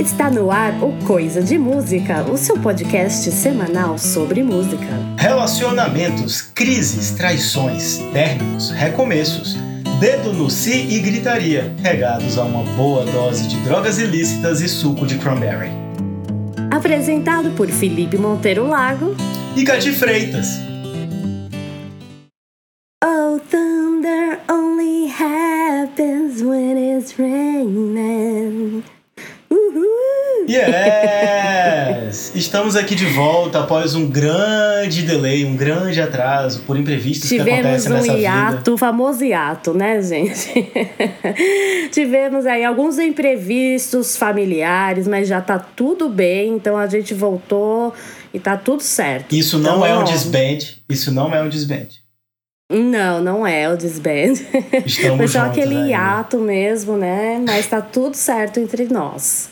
Está no ar o Coisa de Música, o seu podcast semanal sobre música. Relacionamentos, crises, traições, términos, recomeços, dedo no si e gritaria, regados a uma boa dose de drogas ilícitas e suco de cranberry. Apresentado por Felipe Monteiro Lago e Cati Freitas. Estamos aqui de volta após um grande delay, um grande atraso por imprevistos Tivemos que acontecem um nessa hiato, vida. o famoso hiato, né, gente? Tivemos aí alguns imprevistos familiares, mas já tá tudo bem, então a gente voltou e tá tudo certo. Isso não Então, é um ó, disband, isso não é um disband. Não, não é o disband. Estamos Foi só juntos aquele ainda. hiato mesmo, né? Mas tá tudo certo entre nós.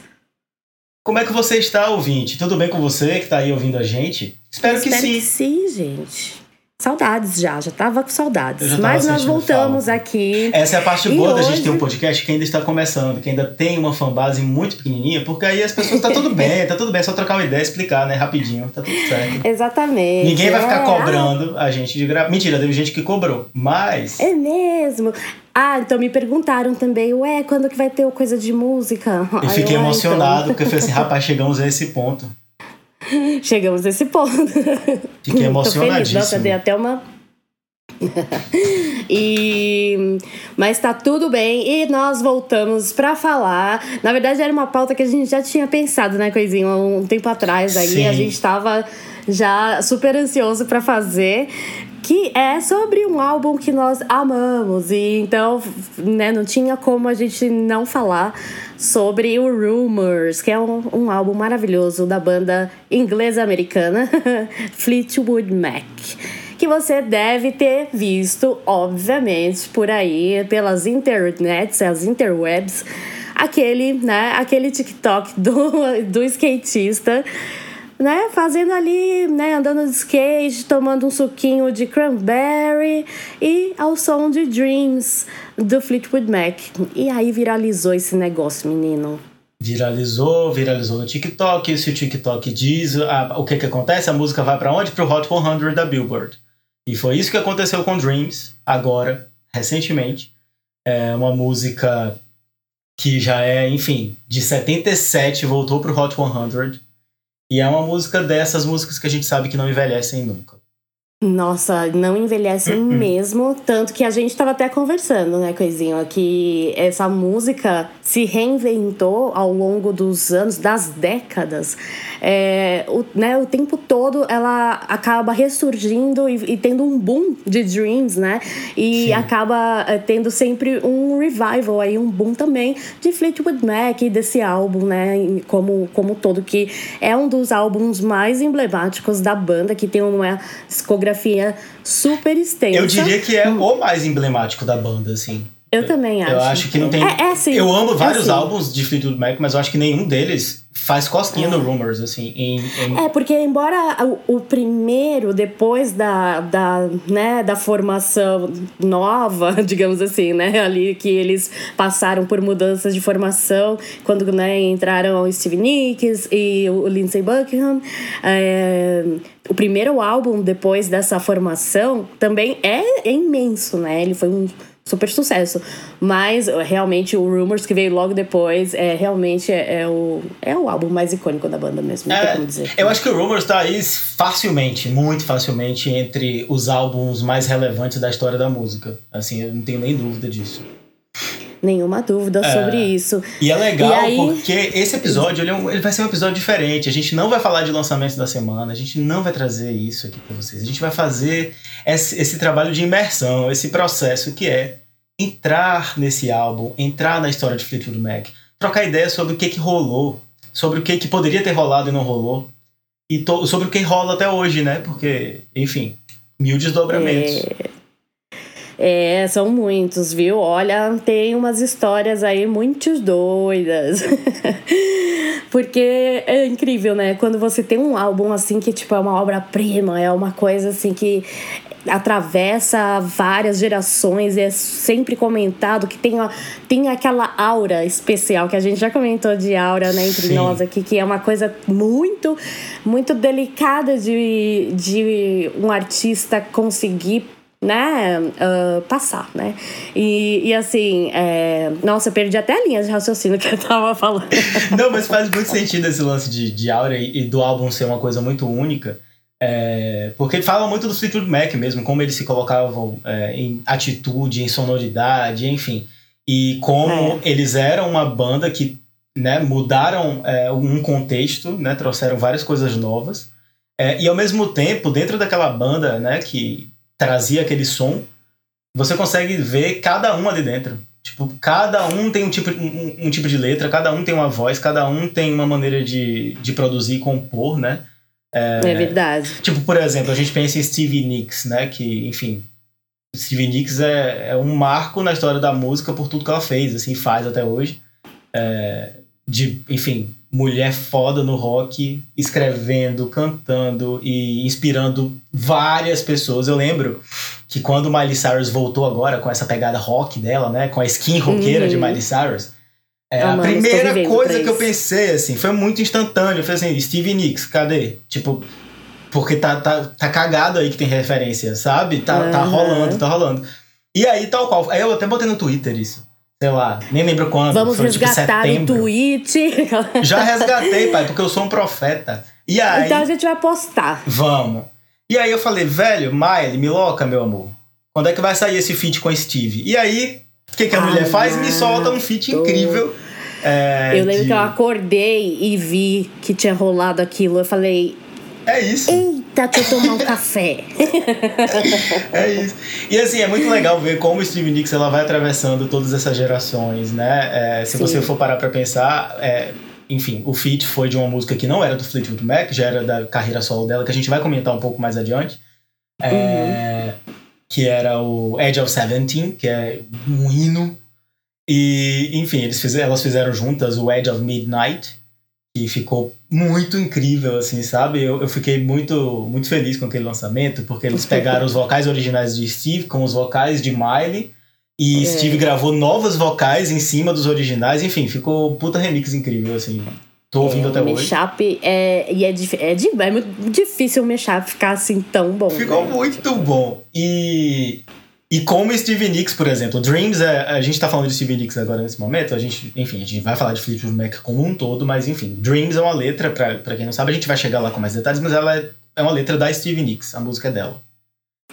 Como é que você está, ouvinte? Tudo bem com você que está aí ouvindo a gente? Espero, que Espero sim. que sim, gente. Saudades já, já tava com saudades. Tava Mas nós voltamos aqui. Essa é a parte E boa da gente hoje- ter um podcast que ainda está começando, que ainda tem uma fanbase muito pequenininha, porque aí as pessoas tá tudo bem, tá tudo bem, é só trocar uma ideia, explicar, né, rapidinho, tá tudo certo. Exatamente. Ninguém vai ficar É, cobrando a gente de gravar. Mentira, teve gente que cobrou, mas É mesmo. Ah, então me perguntaram também, ué, quando que vai ter o coisa de música? eu fiquei "Ah, emocionado, então." porque eu falei assim, rapaz, chegamos a esse ponto. Chegamos nesse ponto. Fiquei emocionadíssimo. Nossa, dei até uma. e mas tá tudo bem e nós voltamos pra falar. Na verdade era uma pauta que a gente já tinha pensado, né, coisinha, um tempo atrás aí Sim. a gente tava já super ansioso pra fazer. Que é sobre um álbum que nós amamos. E então, né, não tinha como a gente não falar sobre o Rumors, que é um, um álbum maravilhoso da banda inglesa-americana Fleetwood Mac. Que você deve ter visto, obviamente, por aí, pelas internets, as interwebs, aquele, né, aquele TikTok do, do skatista né, fazendo ali, né, andando de skate, tomando um suquinho de cranberry e ao som de Dreams do Fleetwood Mac. E aí viralizou esse negócio, menino. viralizou, viralizou no TikTok. Se o TikTok diz ah, o que que acontece, a música vai pra onde? Pro Hot 100 da Billboard. E foi isso que aconteceu com Dreams, agora, recentemente. É uma música que já é, enfim, de 77 voltou pro Hot 100. E é uma música dessas músicas que a gente sabe que não envelhecem nunca. Nossa, não envelhece Uhum. mesmo. Tanto que a gente tava até conversando, né, Coisinha? Que essa música se reinventou ao longo dos anos, das décadas. É, o, né, o tempo todo ela acaba ressurgindo e, e tendo um boom de Dreams, né? E Sim. acaba é, tendo sempre um revival aí, um boom também de Fleetwood Mac, desse álbum, né? Como, como todo, que é um dos álbuns mais emblemáticos da banda, que tem uma discografia super extensa. Eu diria que é o mais emblemático da banda, assim. Eu também acho. Eu acho que não tem. É, é sim. eu amo vários é, álbuns de Fleetwood Mac, mas eu acho que nenhum deles faz cosquinha no Rumors, assim. Em, em- É, porque embora o, o primeiro, depois da, da, né, da formação nova, digamos assim, né, ali que eles passaram por mudanças de formação, quando né, entraram o Steve Nicks e o Lindsey Buckingham, é, o primeiro álbum depois dessa formação também é, é imenso, né, ele foi um super sucesso. Mas realmente o Rumors que veio logo depois é realmente é, é o, é o álbum mais icônico da banda mesmo, É, como dizer. eu acho que o Rumors tá aí facilmente, muito facilmente, entre os álbuns mais relevantes da história da música. Assim, eu não tenho nem dúvida disso. Nenhuma dúvida sobre isso. E é legal E aí- porque esse episódio ele, é um- ele vai ser um episódio diferente. A gente não vai falar de lançamentos da semana, a gente não vai trazer isso aqui pra vocês. A gente vai fazer esse, esse trabalho de imersão, esse processo que é entrar nesse álbum, entrar na história de Fleetwood Mac, trocar ideias sobre o que, que rolou, sobre o que, que poderia ter rolado e não rolou, e sobre o que rola até hoje, né? Porque, enfim, mil desdobramentos. É, são muitos, viu? Olha, tem umas histórias aí muito doidas. Porque é incrível, né? Quando você tem um álbum assim que tipo é uma obra-prima, é uma coisa assim que atravessa várias gerações e é sempre comentado que tem, tem aquela aura especial que a gente já comentou de aura né, entre Sim. nós aqui, que é uma coisa muito, muito delicada de, de um artista conseguir né, uh, passar, né? E, e assim, é... nossa, eu perdi até a linha de raciocínio que eu tava falando. Não, mas faz muito sentido esse lance de, de aura e, e do álbum ser uma coisa muito única. É, porque fala muito do Fleetwood Mac mesmo, como eles se colocavam é, em atitude, em sonoridade, enfim. E como é. eles eram uma banda que né, mudaram é, um contexto, né, trouxeram várias coisas novas. É, e ao mesmo tempo, dentro daquela banda né, que trazia aquele som, você consegue ver cada um ali dentro. Tipo, cada um tem um tipo, um, um tipo de letra, cada um tem uma voz, cada um tem uma maneira de, de produzir e compor, né? É, é, verdade. Tipo, por exemplo, a gente pensa em Stevie Nicks, né? Que, enfim, Stevie Nicks é, é um marco na história da música por tudo que ela fez, assim, faz até hoje. É, de, enfim, mulher foda no rock, escrevendo, cantando e inspirando várias pessoas. Eu lembro que quando Miley Cyrus voltou agora com essa pegada rock dela, né? Com a skin roqueira uhum. de Miley Cyrus é, ah, a primeira coisa que eu pensei, assim, foi muito instantâneo. Foi assim, Steve Nicks, cadê? Tipo, porque tá, tá, tá cagado aí que tem referência, sabe? Tá, uhum. tá rolando, tá rolando. E aí, tal qual. Aí eu até botei no Twitter isso. Sei lá, nem lembro quando. Vamos foi, tipo, resgatar tipo, o tweet. Já resgatei, pai, porque eu sou um profeta. E aí. Então a gente vai postar. Vamos. E aí eu falei, velho, Miley, me loca, meu amor. Quando é que vai sair esse feat com a Steve? E aí, o que, que a mulher faz? Me solta um feat incrível. É, eu lembro de... que eu acordei e vi que tinha rolado aquilo. Eu falei. É isso. Eita, deixa eu tomar um café. é isso. E assim, é muito legal ver como o Steve Nicks ela vai atravessando todas essas gerações, né? É, se Sim. você for parar pra pensar, é, enfim, o feat foi de uma música que não era do Fleetwood Mac, já era da carreira solo dela, que a gente vai comentar um pouco mais adiante. É, uhum que era o Edge of Seventeen, que é um hino. E, enfim, eles fizeram, elas fizeram juntas o Edge of Midnight, que ficou muito incrível, assim, sabe? Eu, eu fiquei muito, muito feliz com aquele lançamento, porque eles pegaram os vocais originais de Steve com os vocais de Miley, e é. Steve gravou novas vocais em cima dos originais, enfim, ficou puta remix incrível, assim. Tô ouvindo é, até hoje. Mashup é, e é, é, é muito difícil o mashup ficar assim tão bom. Ficou né? muito bom. E, e como Stevie Nicks, por exemplo, Dreams, é, a gente tá falando de Stevie Nicks agora nesse momento, a gente, enfim, a gente vai falar de Fleetwood Mac como um todo, mas enfim, Dreams é uma letra, pra quem não sabe, a gente vai chegar lá com mais detalhes, mas ela é, é uma letra da Stevie Nicks, a música é dela.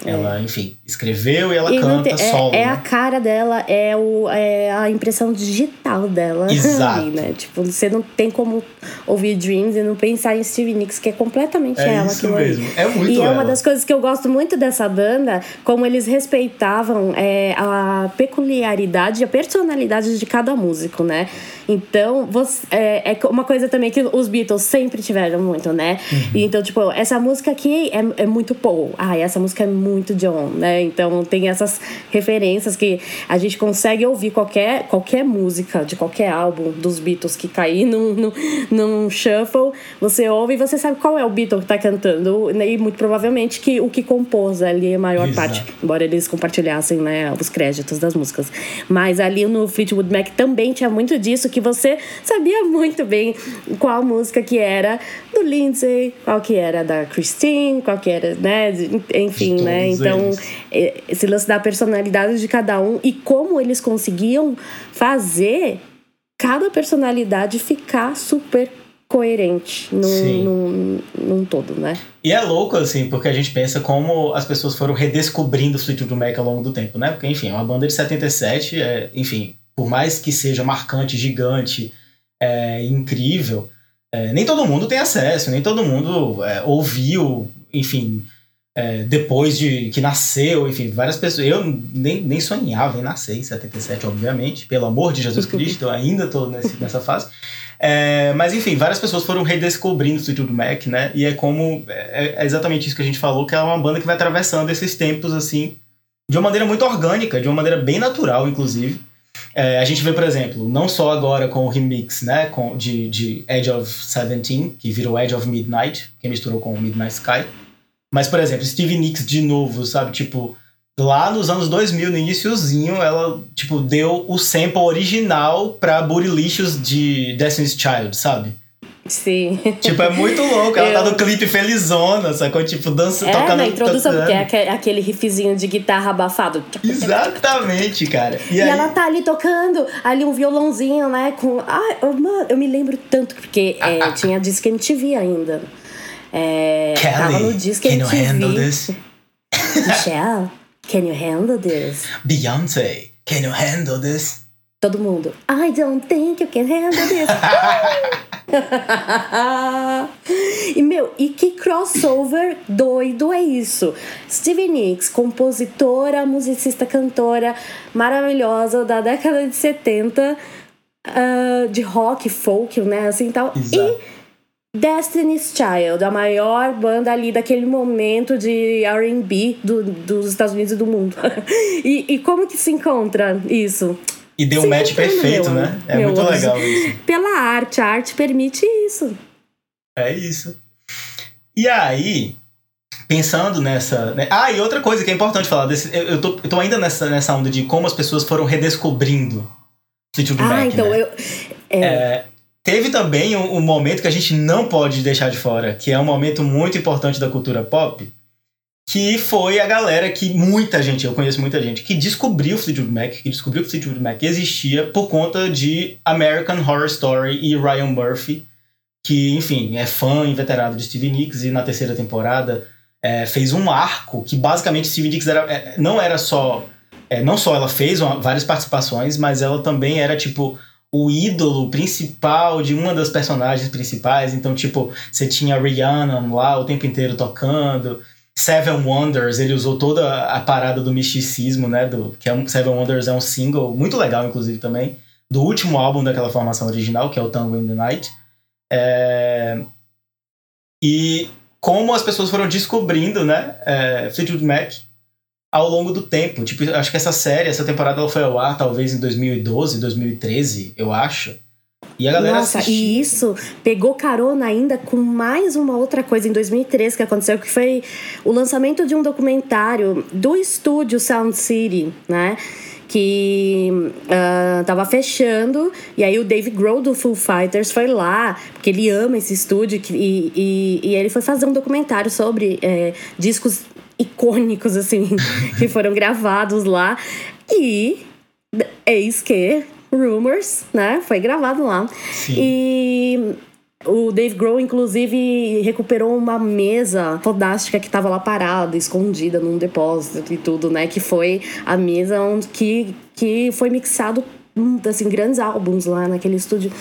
Ela, enfim, escreveu e ela e canta tem, solo. É, é né? a cara dela, é, o, é a impressão digital dela. Exato. Ali, né? Tipo, você não tem como ouvir Dreams e não pensar em Stevie Nicks, que é completamente é ela. Isso mesmo. É muito E ela. é uma das coisas que eu gosto muito dessa banda, como eles respeitavam é, a peculiaridade e a personalidade de cada músico, né? Então, você, é, é uma coisa também que os Beatles sempre tiveram muito, né? Uhum. E, então, tipo, essa música aqui é, é muito Paul. Ah, essa música é muito John, né? Então, tem essas referências que a gente consegue ouvir qualquer, qualquer música de qualquer álbum dos Beatles que cair num, num, num shuffle, você ouve e você sabe qual é o Beatle que tá cantando. Né? E muito provavelmente que o que compôs ali a maior Exato. parte, embora eles compartilhassem né, os créditos das músicas. Mas ali no Fleetwood Mac também tinha muito disso que você sabia muito bem qual música que era do Lindsay, qual que era da Christine, qual que era, né? Enfim, né? Então, é, esse lance da personalidade de cada um e como eles conseguiam fazer cada personalidade ficar super coerente num, num, num, todo, né? E é louco, assim, porque a gente pensa como as pessoas foram redescobrindo o Fleetwood Mac ao longo do tempo, né? Porque, enfim, é uma banda de 77, é, enfim, por mais que seja marcante, gigante, é, incrível, é, nem todo mundo tem acesso, nem todo mundo é, ouviu, enfim, é, depois de que nasceu, enfim, várias pessoas. Eu nem, nem sonhava em nascer em 77, obviamente, pelo amor de Jesus Cristo, eu ainda estou nessa fase. É, mas enfim, várias pessoas foram redescobrindo o Fleetwood Mac, né? E é como. É, é, exatamente isso que a gente falou, que é uma banda que vai atravessando esses tempos assim, de uma maneira muito orgânica, de uma maneira bem natural, inclusive. É, a gente vê, por exemplo, não só agora com o remix né, com, de, de Edge of Seventeen, que virou Edge of Midnight, que misturou com Midnight Sky, Mas, por exemplo, Stevie Nicks de novo, sabe? Tipo, lá nos anos 2000, no iníciozinho, ela, tipo, deu o sample original pra Bootylicious de Destiny's Child, sabe? Sim. Tipo, é muito louco. Ela eu... tá no clipe felizona, sacou? Tipo, dança, é, tocando. Na introdução, porque é aquele riffzinho de guitarra abafado. Exatamente, cara. E, e aí... ela tá ali tocando, ali um violãozinho, né? Com. Ah, eu, mano, eu me lembro tanto, porque é, ah, ah. tinha Disque MTV ainda. É, Kelly, tava no can MTV. You handle this? Michelle, can you handle this? Beyoncé, can you handle this? Todo mundo. I don't think you can handle this. e meu, e que crossover doido é isso? Stevie Nicks, compositora, musicista, cantora maravilhosa da década de 70 uh, ah, de rock, folk, né? Assim tal. Exato. E Destiny's Child, a maior banda ali daquele momento de RB do, dos Estados Unidos e do mundo. e, e como que se encontra isso? E deu um match perfeito, meu, né? É muito legal isso. Pela arte, a arte permite isso. É isso. E aí, pensando nessa. Né? Ah, e outra coisa que é importante falar desse. Eu, eu, tô, eu tô ainda nessa, nessa onda de como as pessoas foram redescobrindo Fleetwood ah, Mac. Ah, então né? eu. É... É, teve também um, um, momento que a gente não pode deixar de fora, que é um momento muito importante da cultura pop, que foi a galera que muita gente, eu conheço muita gente, que descobriu o Fleetwood Mac, que descobriu que o Fleetwood Mac existia por conta de American Horror Story e Ryan Murphy, que, enfim, é fã inveterado de Stevie Nicks e na terceira temporada é, fez um arco que basicamente Stevie Nicks era, é, não era só. É, não só ela fez uma, várias participações, mas ela também era tipo o ídolo principal de uma das personagens principais. Então, tipo, você tinha Rihanna lá o tempo inteiro tocando. Seven Wonders, ele usou toda a parada do misticismo, né? Do, que é Seven Wonders é um single muito legal, inclusive, também, do último álbum daquela formação original, que é o Tango in the Night. É... E como as pessoas foram descobrindo, né? É, Fleetwood Mac ao longo do tempo. Tipo, acho que essa série, essa temporada ela foi ao ar talvez em 2012, 2013, eu acho. E a galera Nossa, e isso pegou carona ainda com mais uma outra coisa em 2013 que aconteceu, que foi o lançamento de um documentário do estúdio Sound City, né? que uh, tava fechando e aí o Dave Grohl do Foo Fighters foi lá porque ele ama esse estúdio e, e, e ele foi fazer um documentário sobre é, discos icônicos assim que foram gravados lá e eis que Rumors, né? Foi gravado lá. Sim. E o Dave Grohl, inclusive, recuperou uma mesa fodástica que estava lá parada, escondida num depósito e tudo, né? Que foi a mesa onde que, que foi mixado assim, grandes álbuns lá naquele estúdio.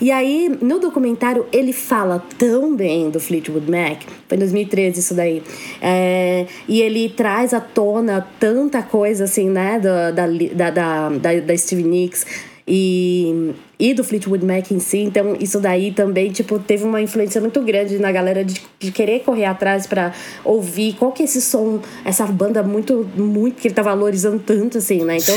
E aí, no documentário, ele fala tão bem do Fleetwood Mac, foi em 2013 isso daí, é, e ele traz à tona tanta coisa, assim, né, da, da, da, da, da Stevie Nicks, e, e do Fleetwood Mac em si. Então, isso daí também, tipo, teve uma influência muito grande na galera de, de querer correr atrás para ouvir qual que é esse som, essa banda muito, muito que ele tá valorizando tanto, assim, né? Então,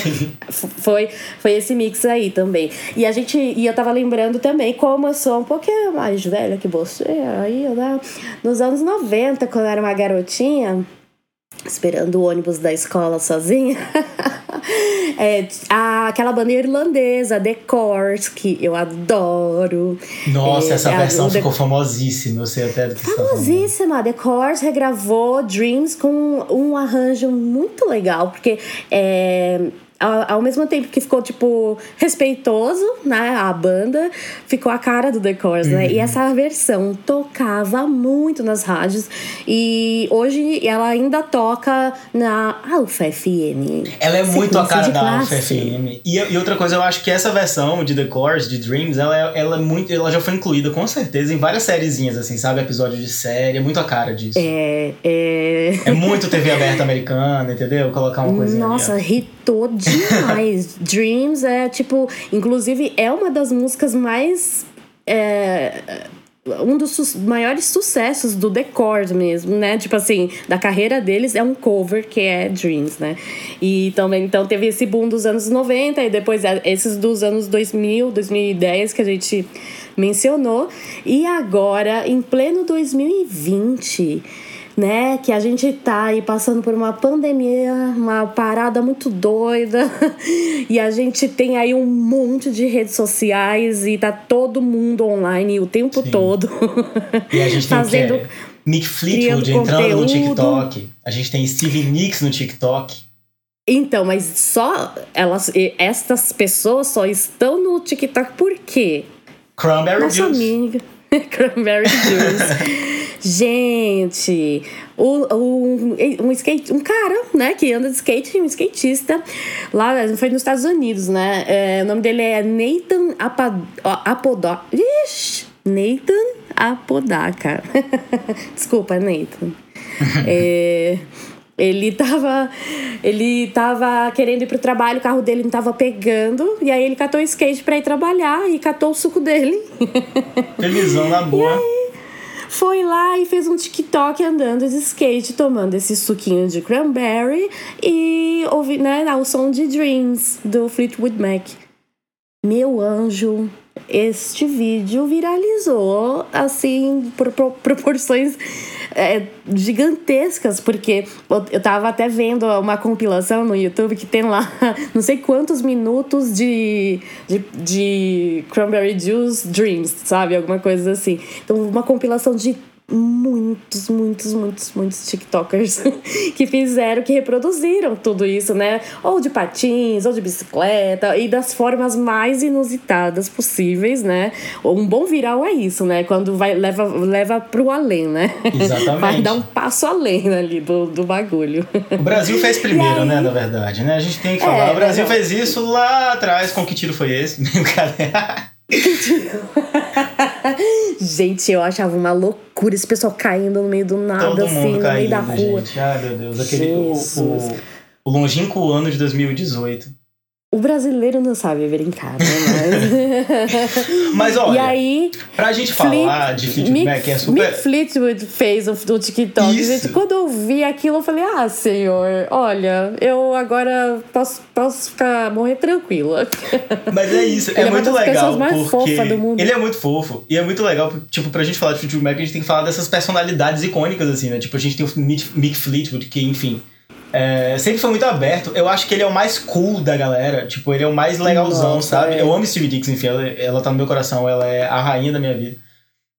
foi, foi esse mix aí também. E a gente, e eu tava lembrando também como eu sou um pouquinho mais velha que você, aí, né? Nos anos 90, quando eu era uma garotinha, esperando o ônibus da escola sozinha. é, a, aquela banda irlandesa, The Course, que eu adoro. Nossa, é, essa versão a, ficou The... famosíssima, eu sei até do que Famosíssima. The Course regravou Dreams com um arranjo muito legal, porque é, ao, mesmo tempo que ficou, tipo, respeitoso, né? A banda, ficou a cara do The Course, uhum. né? E uhum. essa versão tocava muito nas rádios. E hoje ela ainda toca na Alfa FM. Ela é muito a cara da Alfa FM. E, e, outra coisa, eu acho que essa versão de The Course, de Dreams, ela é, ela é muito. Ela já foi incluída, com certeza, em várias sériezinhas, assim, sabe? Episódio de série. É muito a cara disso. É. É, é muito TV aberta americana, entendeu? Colocar uma coisinha. Nossa, hitou demais. Dreams é tipo, inclusive é uma das músicas mais é, um dos su maiores sucessos do The Chord mesmo, né? Tipo assim, da carreira deles é um cover que é Dreams, né? E também então teve esse boom dos anos 90 e depois é, esses dos anos 2000, 2010 que a gente mencionou. E agora, em pleno 2020, né? Que a gente tá aí passando por uma pandemia, uma parada muito doida, e a gente tem aí um monte de redes sociais e tá todo mundo online o tempo Sim. todo. E a gente fazendo. Tem Nick Fleetwood entrando conteúdo. no TikTok. A gente tem Stevie Nicks no TikTok. Então, mas só elas, estas pessoas só estão no TikTok por quê? Cranberry Nossa Juice. amiga. Cranberry Juice. Gente, o, o, um, skate, um cara, né, que anda de skate, um skatista, lá foi nos Estados Unidos, né? É, o nome dele é Nathan Apodaca. Ixi, Nathan Apodaca. Desculpa, Nathan. é. Ele tava, ele tava querendo ir pro trabalho, o carro dele não tava pegando, e aí ele catou o skate pra ir trabalhar e catou o suco dele. Felizão na boa. E aí, foi lá e fez um TikTok andando de skate, tomando esse suquinho de cranberry e ouvi, né, o som de Dreams do Fleetwood Mac. Meu anjo, este vídeo viralizou assim por, por proporções é, gigantescas, porque eu tava até vendo uma compilação no YouTube que tem lá não sei quantos minutos de, de, de Cranberry Juice Dreams, sabe? Alguma coisa assim. Então, uma compilação de muitos, muitos, muitos, muitos TikTokers que fizeram, que reproduziram tudo isso, né? Ou de patins, ou de bicicleta, e das formas mais inusitadas possíveis, né? Um bom viral é isso, né? Quando vai, leva, leva pro além, né? Exatamente. Vai dar um passo além ali do, do bagulho. O Brasil fez primeiro, aí... né? Na verdade, né? A gente tem que falar. É, o Brasil não. fez isso lá atrás. Com que tiro foi esse? Gente, eu achava uma loucura esse pessoal caindo no meio do nada, Todo assim, no meio da rua. Gente. Ai, meu Deus. Aquele, o, o, o longínquo ano de 2018. O brasileiro não sabe brincar, né? Mas, Mas olha, e aí, pra gente falar de Mick, Mac, é super... Mick Fleetwood fez o, o TikTok. Isso. Gente, quando eu vi aquilo, eu falei, ah, senhor, olha, eu agora posso, posso ficar, morrer tranquila. Mas é isso, é, é muito legal, porque ele é muito fofo. E é muito legal, tipo, pra gente falar de Mac, a gente tem que falar dessas personalidades icônicas, assim, né? Tipo, a gente tem o Mick Fleetwood, que, enfim é, sempre foi muito aberto. Eu acho que ele é o mais cool da galera. Tipo, ele é o mais legalzão, Nossa, sabe? É. Eu amo Stevie Dix, enfim, ela, ela tá no meu coração, ela é a rainha da minha vida.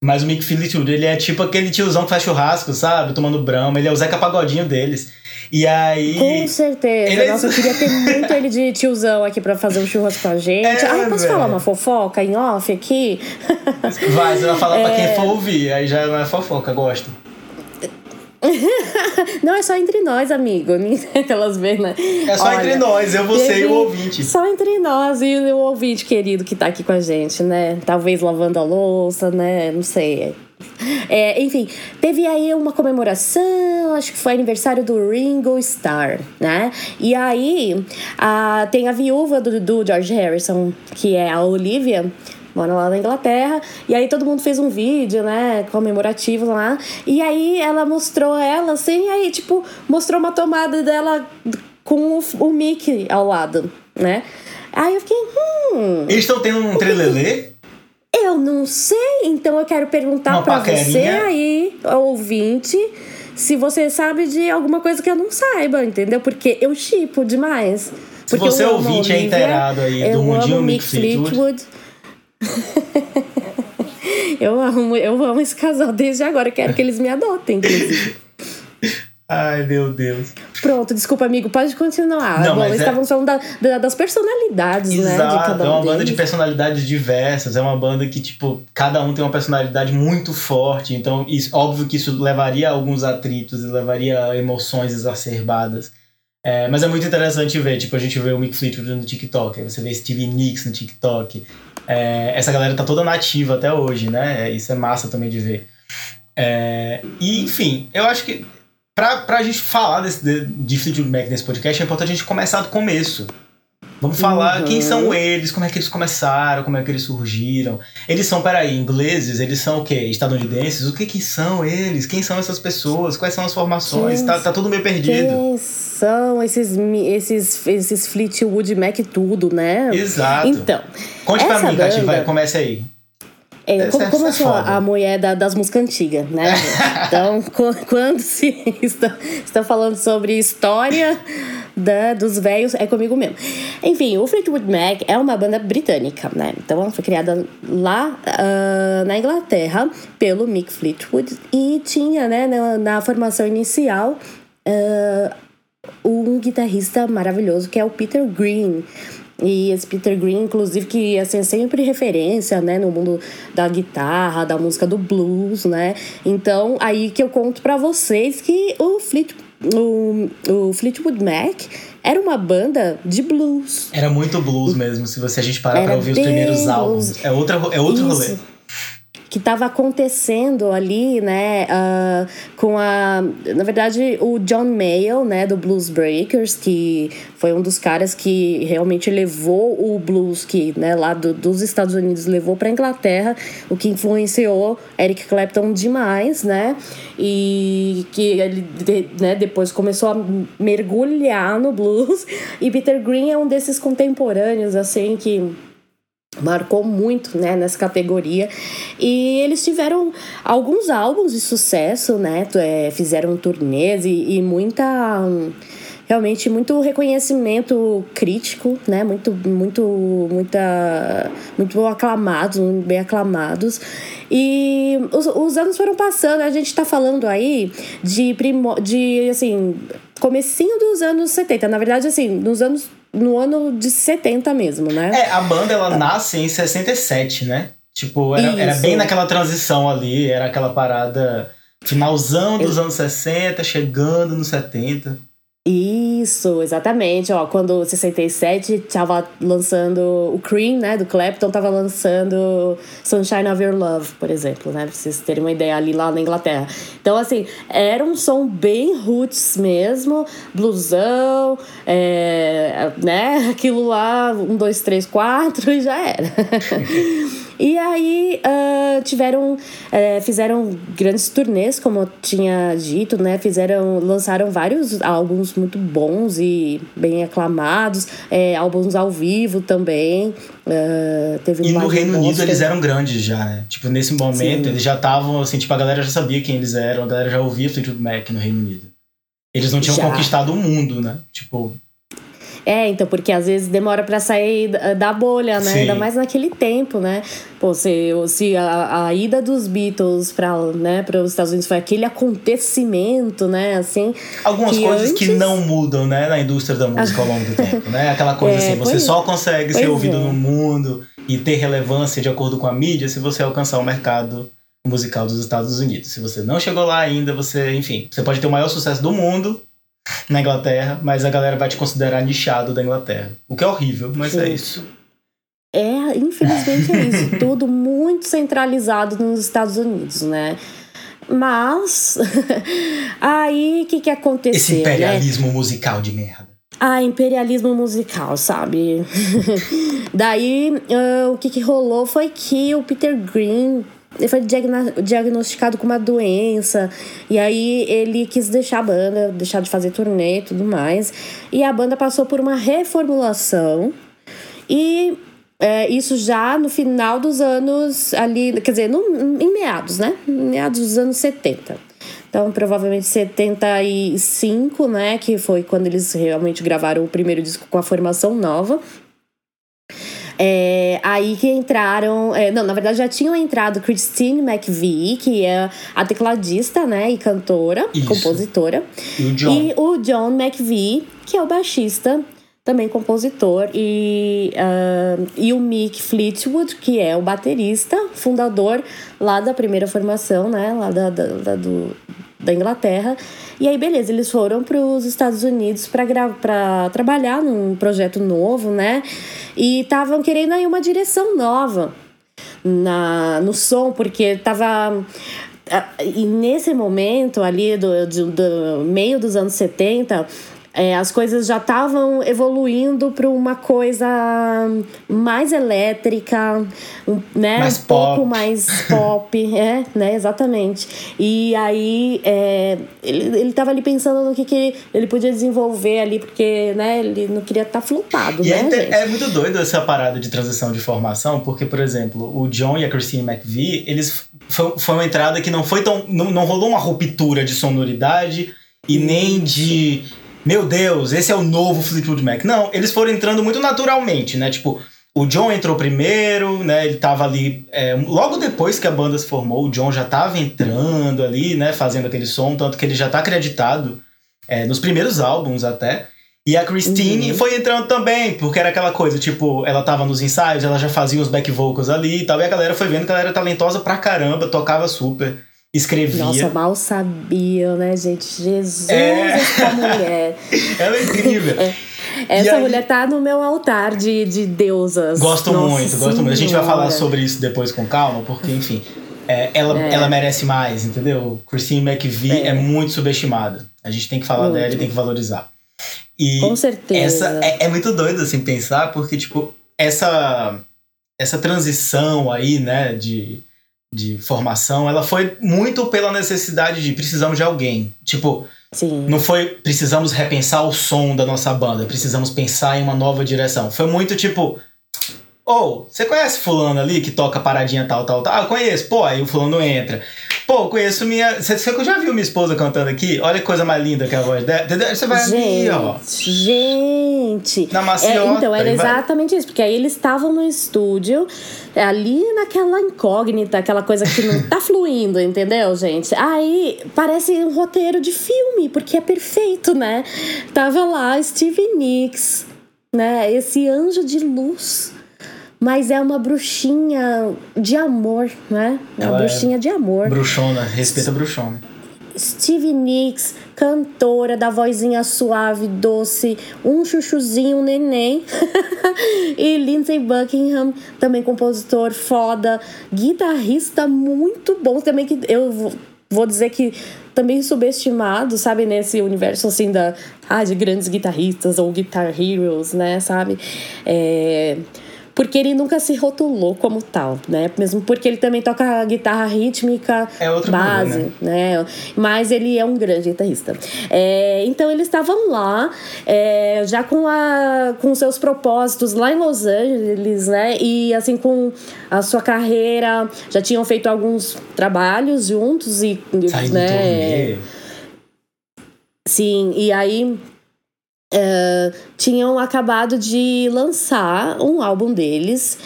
Mas o Mick Fleetwood, ele é tipo aquele tiozão que faz churrasco, sabe? Tomando brama. Ele é o Zeca Pagodinho deles. E aí. Com certeza. Ele... É Nossa, eu queria ter muito ele de tiozão aqui pra fazer um churrasco com a gente. É, ah, posso falar uma fofoca em off aqui? Vai, você vai falar é... pra quem for ouvir. Aí já é fofoca, gosto. não, é só entre nós, amigo. Aquelas vezes, né? É só Olha, entre nós, eu, você teve... e o ouvinte. Só entre nós e o ouvinte querido que tá aqui com a gente, né? Talvez lavando a louça, né? Não sei. É, enfim, teve aí uma comemoração, acho que foi aniversário do Ringo Starr, né? E aí a, tem a viúva do, do George Harrison, que é a Olivia mora lá na Inglaterra. E aí todo mundo fez um vídeo, né, comemorativo lá. E aí ela mostrou ela assim, aí tipo, mostrou uma tomada dela com o, o Mickey ao lado, né? Aí eu fiquei, hum. Eles estão tendo um trelelê? Eu não sei, então eu quero perguntar para você aí, ouvinte, se você sabe de alguma coisa que eu não saiba, entendeu? Porque eu chipo demais. Se Porque você ouvinte é inteirado aí do mundinho Mick Fleetwood, Fleetwood eu amo, eu amo esse casal desde agora. Quero que eles me adotem, inclusive. Ai, meu Deus. Pronto, desculpa, amigo, pode continuar. Não, Bom, eles é... estavam falando da, da, das personalidades, Exato, né? De cada um é uma deles. banda de personalidades diversas, é uma banda que, tipo, cada um tem uma personalidade muito forte. Então, isso, óbvio que isso levaria a alguns atritos e levaria a emoções exacerbadas. É, mas é muito interessante ver, tipo, a gente vê o Mick Fleetwood no TikTok, você vê Stevie Nicks no TikTok, é, essa galera tá toda nativa até hoje, né? É, isso é massa também de ver. É, e, enfim, eu acho que pra, pra gente falar desse, de, de Fleetwood Mac nesse podcast, é importante a gente começar do começo. Vamos falar uhum. quem são eles, como é que eles começaram, como é que eles surgiram. Eles são, peraí, ingleses? Eles são o quê? Estadunidenses? O que que são eles? Quem são essas pessoas? Quais são as formações? tá, tá tudo meio perdido. Quem são esses, esses, esses Fleetwood Mac tudo, né? Exato. Então. Conte pra mim. Cati, vai, comece aí. É, como, como eu sou a mulher da, das músicas antigas, né? então, quando se está, está falando sobre história da, dos velhos, é comigo mesmo. Enfim, o Fleetwood Mac é uma banda britânica, né? Então, ela foi criada lá uh, na Inglaterra pelo Mick Fleetwood e tinha, né, na, na formação inicial, uh, um guitarrista maravilhoso que é o Peter Green. E esse Peter Green, inclusive, que assim, é sempre referência, né, no mundo da guitarra, da música do blues, né? Então, aí que eu conto para vocês que o, Fleet, o, o Fleetwood Mac era uma banda de blues. Era muito blues mesmo, se você a gente parar para ouvir os primeiros álbuns. É, outra, é outro Isso. rolê que estava acontecendo ali, né, uh, com a, na verdade, o John Mayall, né, do Blues Breakers, que foi um dos caras que realmente levou o blues que, né, lá do, dos Estados Unidos levou para Inglaterra, o que influenciou Eric Clapton demais, né, e que ele, né, depois começou a mergulhar no blues. E Peter Green é um desses contemporâneos, assim, que marcou muito né, nessa categoria. E eles tiveram alguns álbuns de sucesso né é, fizeram turnês e, e muita realmente muito reconhecimento crítico né muito muito muita muito aclamados bem aclamados. E os, os anos foram passando a gente está falando aí de primo, de assim comecinho dos anos 70 na verdade assim nos anos no ano de 70 mesmo, né? É, a banda ela nasce em 67, né? Tipo, era, era bem naquela transição ali, era aquela parada finalzão dos Eu... anos 60, chegando nos 70. Isso, exatamente. Ó, quando 67 tava lançando o Cream, né, do Clapton, tava lançando Sunshine of Your Love, por exemplo, né, pra vocês terem uma ideia ali lá na Inglaterra. Então, assim, era um som bem roots mesmo, blusão, é, né, aquilo lá, um, dois, três, quatro e já era. E aí uh, tiveram, uh, fizeram grandes turnês, como eu tinha dito, né? Fizeram, lançaram vários álbuns muito bons e bem aclamados, é, álbuns ao vivo também. Uh, teve e no Reino Unido eles eram grandes já, né? Tipo, nesse momento Sim. eles já estavam, assim, tipo, a galera já sabia quem eles eram, a galera já ouvia Fleetwood Mac no Reino Unido. Eles não tinham já. conquistado o mundo, né? Tipo, é, então, porque às vezes demora para sair da bolha, né? Sim. Ainda mais naquele tempo, né? Pô, se, se a, a ida dos Beatles para né, os Estados Unidos foi aquele acontecimento, né? Assim. Algumas que coisas antes... que não mudam, né, na indústria da música ao longo do tempo, né? Aquela coisa é, assim, você só consegue ser ouvido é. no mundo e ter relevância de acordo com a mídia se você alcançar o mercado musical dos Estados Unidos. Se você não chegou lá ainda, você, enfim, você pode ter o maior sucesso do mundo, na Inglaterra, mas a galera vai te considerar nichado da Inglaterra. O que é horrível, mas é é isso. É, infelizmente é isso. Tudo muito centralizado nos Estados Unidos, né? Mas aí o que, que aconteceu? Esse imperialismo né? musical de merda. Ah, imperialismo musical, sabe? Daí uh, o que, que rolou foi que o Peter Green ele foi diagnosticado com uma doença. E aí ele quis deixar a banda, deixar de fazer turnê e tudo mais. E a banda passou por uma reformulação. E é, isso já no final dos anos ali, quer dizer, no, em meados, né? Meados dos anos 70. Então, provavelmente 75, né? Que foi quando eles realmente gravaram o primeiro disco com a formação nova. É, aí que entraram. É, não, na verdade já tinham entrado Christine McVie, que é a tecladista, né? E cantora, Isso. compositora. E o John. E o John McVie, que é o baixista também compositor, e, uh, e o Mick Fleetwood, que é o baterista, fundador lá da primeira formação, né, lá da, da, da do, da Inglaterra. E aí, beleza, eles foram para os Estados Unidos para trabalhar num projeto novo, né, e estavam querendo aí uma direção nova na, no som, porque tava e nesse momento ali do, do, do, meio dos anos 70 é, as coisas já estavam evoluindo para uma coisa mais elétrica, um, né? Mais um pop. pouco mais pop, é, né? Exatamente. E aí é, ele, ele tava ali pensando no que, que ele podia desenvolver ali, porque né, ele não queria estar tá flopado, e né, é, inte- gente? é muito doido essa parada de transição de formação, porque, por exemplo, o John e a Christine McVie, eles foi, foi uma entrada que não foi tão. Não, não rolou uma ruptura de sonoridade e nem de. Meu Deus, esse é o novo Fleetwood Mac. Não, eles foram entrando muito naturalmente, né? Tipo, o John entrou primeiro, né? Ele tava ali. é, logo depois que a banda se formou, o John já tava entrando ali, né? Fazendo aquele som, tanto que ele já tá acreditado é, nos primeiros álbuns até. E a Christine Uhum. foi entrando também, porque era aquela coisa, tipo, ela tava nos ensaios, ela já fazia os back vocals ali e tal, e a galera foi vendo que ela era talentosa pra caramba, tocava super, escrevia. Nossa, mal sabiam, né, gente? Jesus, É. essa mulher. Ela é incrível. Essa aí- mulher tá no meu altar de, de deusas. Gosto Nossa muito, gosto muito. A gente vai falar Senhora. sobre isso depois com calma, porque, enfim, é, ela, É. ela merece mais, entendeu? Christine McVie é. É. muito subestimada. A gente tem que falar Muito. dela e tem que valorizar. E Com certeza. essa é, é muito doido assim pensar, porque, tipo, essa, essa transição aí, né, de, de formação, ela foi muito pela necessidade de precisamos de alguém. Tipo, Sim. não foi precisamos repensar o som da nossa banda, precisamos pensar em uma nova direção. Foi muito tipo. Ou, você conhece fulano ali que toca paradinha tal, tal, tal? Ah, conheço. Pô, aí o fulano entra. Pô, eu conheço minha. Você, você já viu minha esposa cantando aqui? Olha que coisa mais linda que é a voz dela. Você vai ali, Gente, ó. gente. Na É, maciota. então, era e vai- exatamente isso, porque aí eles estavam no estúdio, é, ali naquela incógnita, aquela coisa que não tá fluindo, entendeu, gente? Aí parece um roteiro de filme, porque é perfeito, né? Tava lá Stevie Nicks, né? Esse anjo de luz. Mas é uma bruxinha de amor, né? É uma Ela é bruxinha de amor. Bruxona, respeita a bruxona. Stevie Nicks, cantora da vozinha suave, doce, um chuchuzinho, um neném. e Lindsey Buckingham, também compositor foda, guitarrista muito bom. Também que eu vou- vou dizer que também subestimado, sabe, nesse universo assim da ah, de grandes guitarristas ou guitar heroes, né, sabe? É, porque ele nunca se rotulou como tal, né? Mesmo porque ele também toca guitarra rítmica É base, rolê, né? Mas ele é um grande guitarrista. É, então eles estavam lá, é, já com, a, com seus propósitos lá em Los Angeles, né? E assim, com a sua carreira, já tinham feito alguns trabalhos juntos e. Sair do né? Sim, e aí é, tinham acabado de lançar um álbum deles.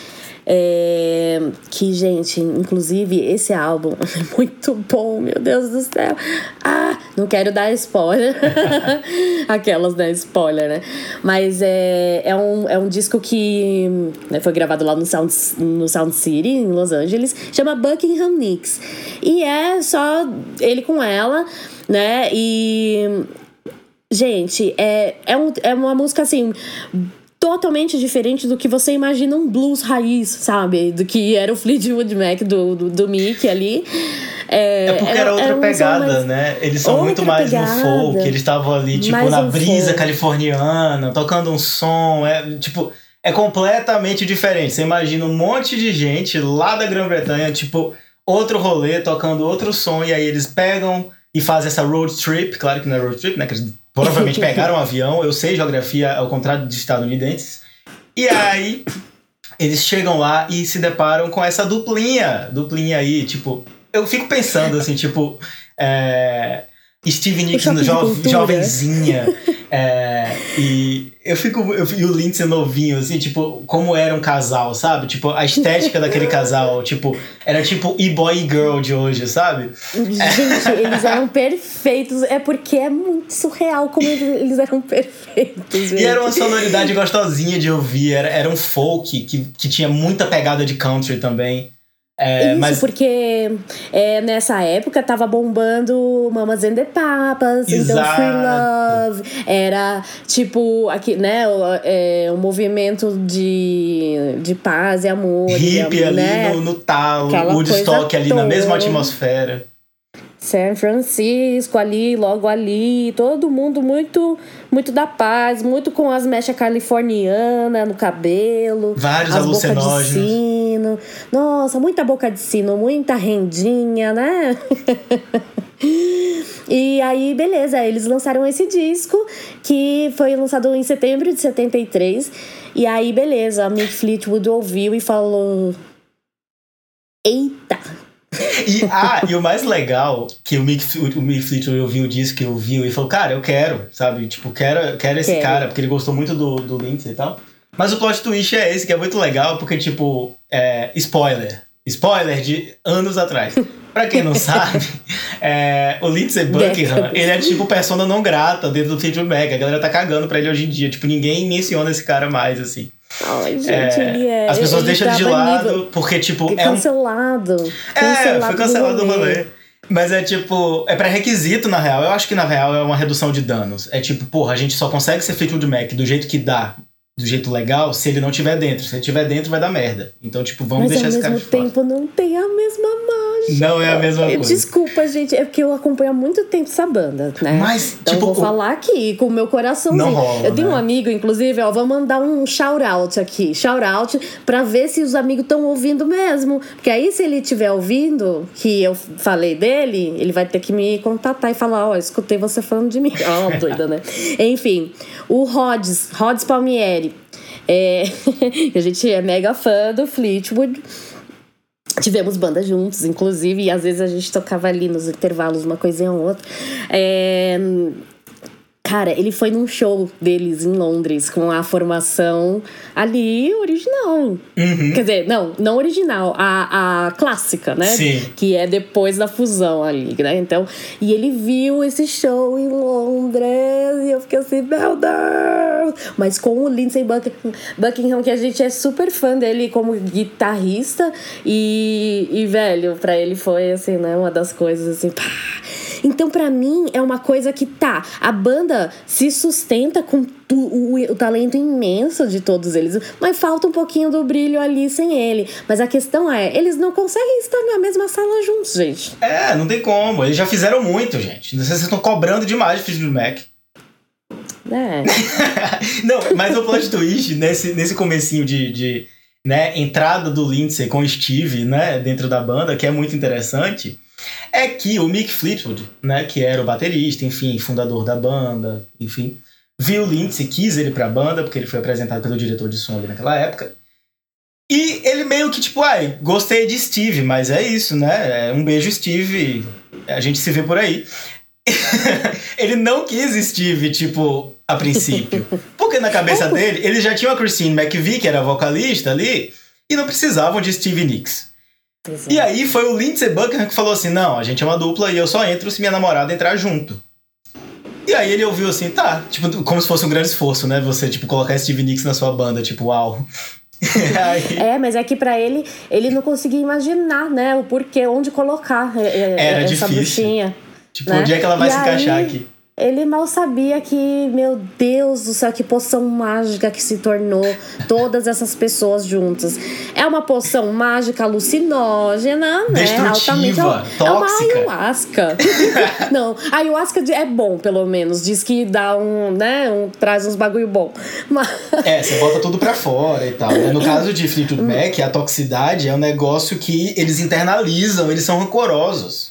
é, que, gente, inclusive esse álbum é muito bom, meu Deus do céu. Ah, não quero dar spoiler. Aquelas, né? Spoiler, né? Mas é, é, um, é um disco que né, foi gravado lá no Sound, no Sound City, em Los Angeles, chama Buckingham Nicks. E é só ele com ela, né? E Gente, é, é, um, é uma música assim. Totalmente diferente do que você imagina um blues raiz, sabe? Do que era o Fleetwood Mac do, do, do Mickey ali. É, É porque era, outra um som pegada, mais- né? Eles são outra muito mais pegada. no folk, eles estavam ali, tipo, na no brisa folk. californiana, tocando um som, é, tipo, é completamente diferente. Você imagina um monte de gente lá da Grã-Bretanha, tipo, outro rolê, tocando outro som, e aí eles pegam e fazem essa road trip, claro que não é road trip, né? Que eles provavelmente pegaram um avião, eu sei geografia ao contrário de estadunidenses. E aí, eles chegam lá e se deparam com essa duplinha, duplinha aí, tipo, eu fico pensando assim, tipo, é, Steve Nicks de jo jovenzinha, é, e eu fico, eu, e o Lindsay novinho, assim, tipo, como era um casal, sabe? Tipo, a estética daquele casal, tipo, era tipo e-boy e girl de hoje, sabe? Gente, eles eram perfeitos. É porque é muito surreal como eles, eles eram perfeitos. Gente. E era uma sonoridade gostosinha de ouvir, era, era um folk que, que tinha muita pegada de country também. É, Isso, mas porque é, nessa época tava bombando Mamas and the Papas, então Exato. Free Love, era tipo, aqui, né, o, é, o movimento de, de paz e amor. e, ali né? no, no Aquela Woodstock ali na mesma atmosfera. San Francisco ali, logo ali, todo mundo muito muito da paz, muito com as mechas californianas no cabelo, vários as alucinógenos. de sino. Nossa, muita boca de sino, muita rendinha, né? E aí, beleza, eles lançaram esse disco que foi lançado em setembro de 73. E aí, beleza, a Mick Fleetwood ouviu e falou: Eita! E, ah, e o mais legal, que o Mick, o Mick Fleetwood ouviu o disco que ouviu e falou, cara, eu quero, sabe? Tipo, quero, quero esse Quero. cara, porque ele gostou muito do, do Lindsay e tal. Mas o plot twist é esse, que é muito legal, porque, tipo, é, spoiler. Spoiler de anos atrás. Pra quem não sabe, é, o Lindsey Buckingham, ele é tipo persona não grata dentro do Fleetwood Mac. A galera tá cagando pra ele hoje em dia. Tipo, ninguém menciona esse cara mais, assim. Ai, gente, É, ele é. as pessoas deixam ele de lado, banido. porque, tipo, é um Cancelado. é, foi cancelado do o rolê. Mas é tipo, é pré-requisito na real. Eu acho que na real é uma redução de danos. É tipo, porra, a gente só consegue ser Fleetwood Mac do jeito que dá, do jeito legal, se ele não tiver dentro. Se ele tiver dentro, vai dar merda. Então, tipo, vamos Mas deixar ao esse cara mesmo de fora. tempo não tem a mesma mágica. Não é a mesma Eh, coisa. Desculpa, gente, é porque eu acompanho há muito tempo essa banda, né? Mas, então tipo, vou falar aqui com o meu coraçãozinho. Não rola, eu tenho né? um amigo, inclusive, ó, vou mandar um shout out aqui. Shout out pra ver se os amigos estão ouvindo mesmo. Porque aí, se ele estiver ouvindo, que eu falei dele, ele vai ter que me contatar e falar: Ó, escutei você falando de mim. Ó, doida, né? Enfim, o Rods, Rods Palmieri. É, a gente é mega fã do Fleetwood. Tivemos banda juntos, inclusive, e às vezes a gente tocava ali nos intervalos uma coisinha ou outra. É, Cara, ele foi num show deles em Londres com a formação ali original. Uhum. Quer dizer, não, não original, a, a clássica, né? Sim. Que é depois da fusão ali, né? Então, e ele viu esse show em Londres e eu fiquei assim, meu Deus! Mas com o Lindsey Buckingham, que a gente é super fã dele como guitarrista e, e velho, pra ele foi assim, né? Uma das coisas assim, pá. Então, pra mim, é uma coisa que tá. A banda se sustenta com tu- o, o talento imenso de todos eles, mas falta um pouquinho do brilho ali sem ele. Mas a questão é, eles não conseguem estar na mesma sala juntos, gente. É, não tem como. Eles já fizeram muito, gente. Vocês estão cobrando demais de Fleetwood Mac. É. Não, mas o plot twist nesse, nesse comecinho de, de né, entrada do Lindsay com o Steve, né, dentro da banda, que é muito interessante, é que o Mick Fleetwood, né, que era o baterista, enfim, fundador da banda, enfim, viu o Lindsay, quis ele pra banda, porque ele foi apresentado pelo diretor de som ali naquela época. E ele meio que, tipo, ai, gostei de Steve, mas é isso, né? É, Um beijo, Steve. A gente se vê por aí. ele não quis Steve, tipo, a princípio. Porque na cabeça dele, eles já tinham a Christine McVie, que era vocalista ali, e não precisavam de Steve Nicks. E aí foi o Lindsey Buckingham que falou assim: não, a gente é uma dupla e eu só entro se minha namorada entrar junto. E aí ele ouviu assim, tá, tipo, como se fosse um grande esforço, né? Você, tipo, colocar Steve Nicks na sua banda, tipo, uau. aí, É, mas é que pra ele, ele não conseguia imaginar, né, o porquê, onde colocar é, é, Era essa difícil. bruxinha. tipo, né? onde é que ela vai E se encaixar aí, aqui? Ele mal sabia que, meu Deus do céu, que poção mágica que se tornou todas essas pessoas juntas. É uma poção mágica alucinógena, né? Altamente. É uma tóxica. ayahuasca. Não, a ayahuasca é bom, pelo menos. Diz que dá um, né? Um, traz uns bagulho bom. Mas. É, você bota tudo pra fora e tal. né? No caso de Fleetwood Mac, a toxicidade é um negócio que eles internalizam, eles são rancorosos.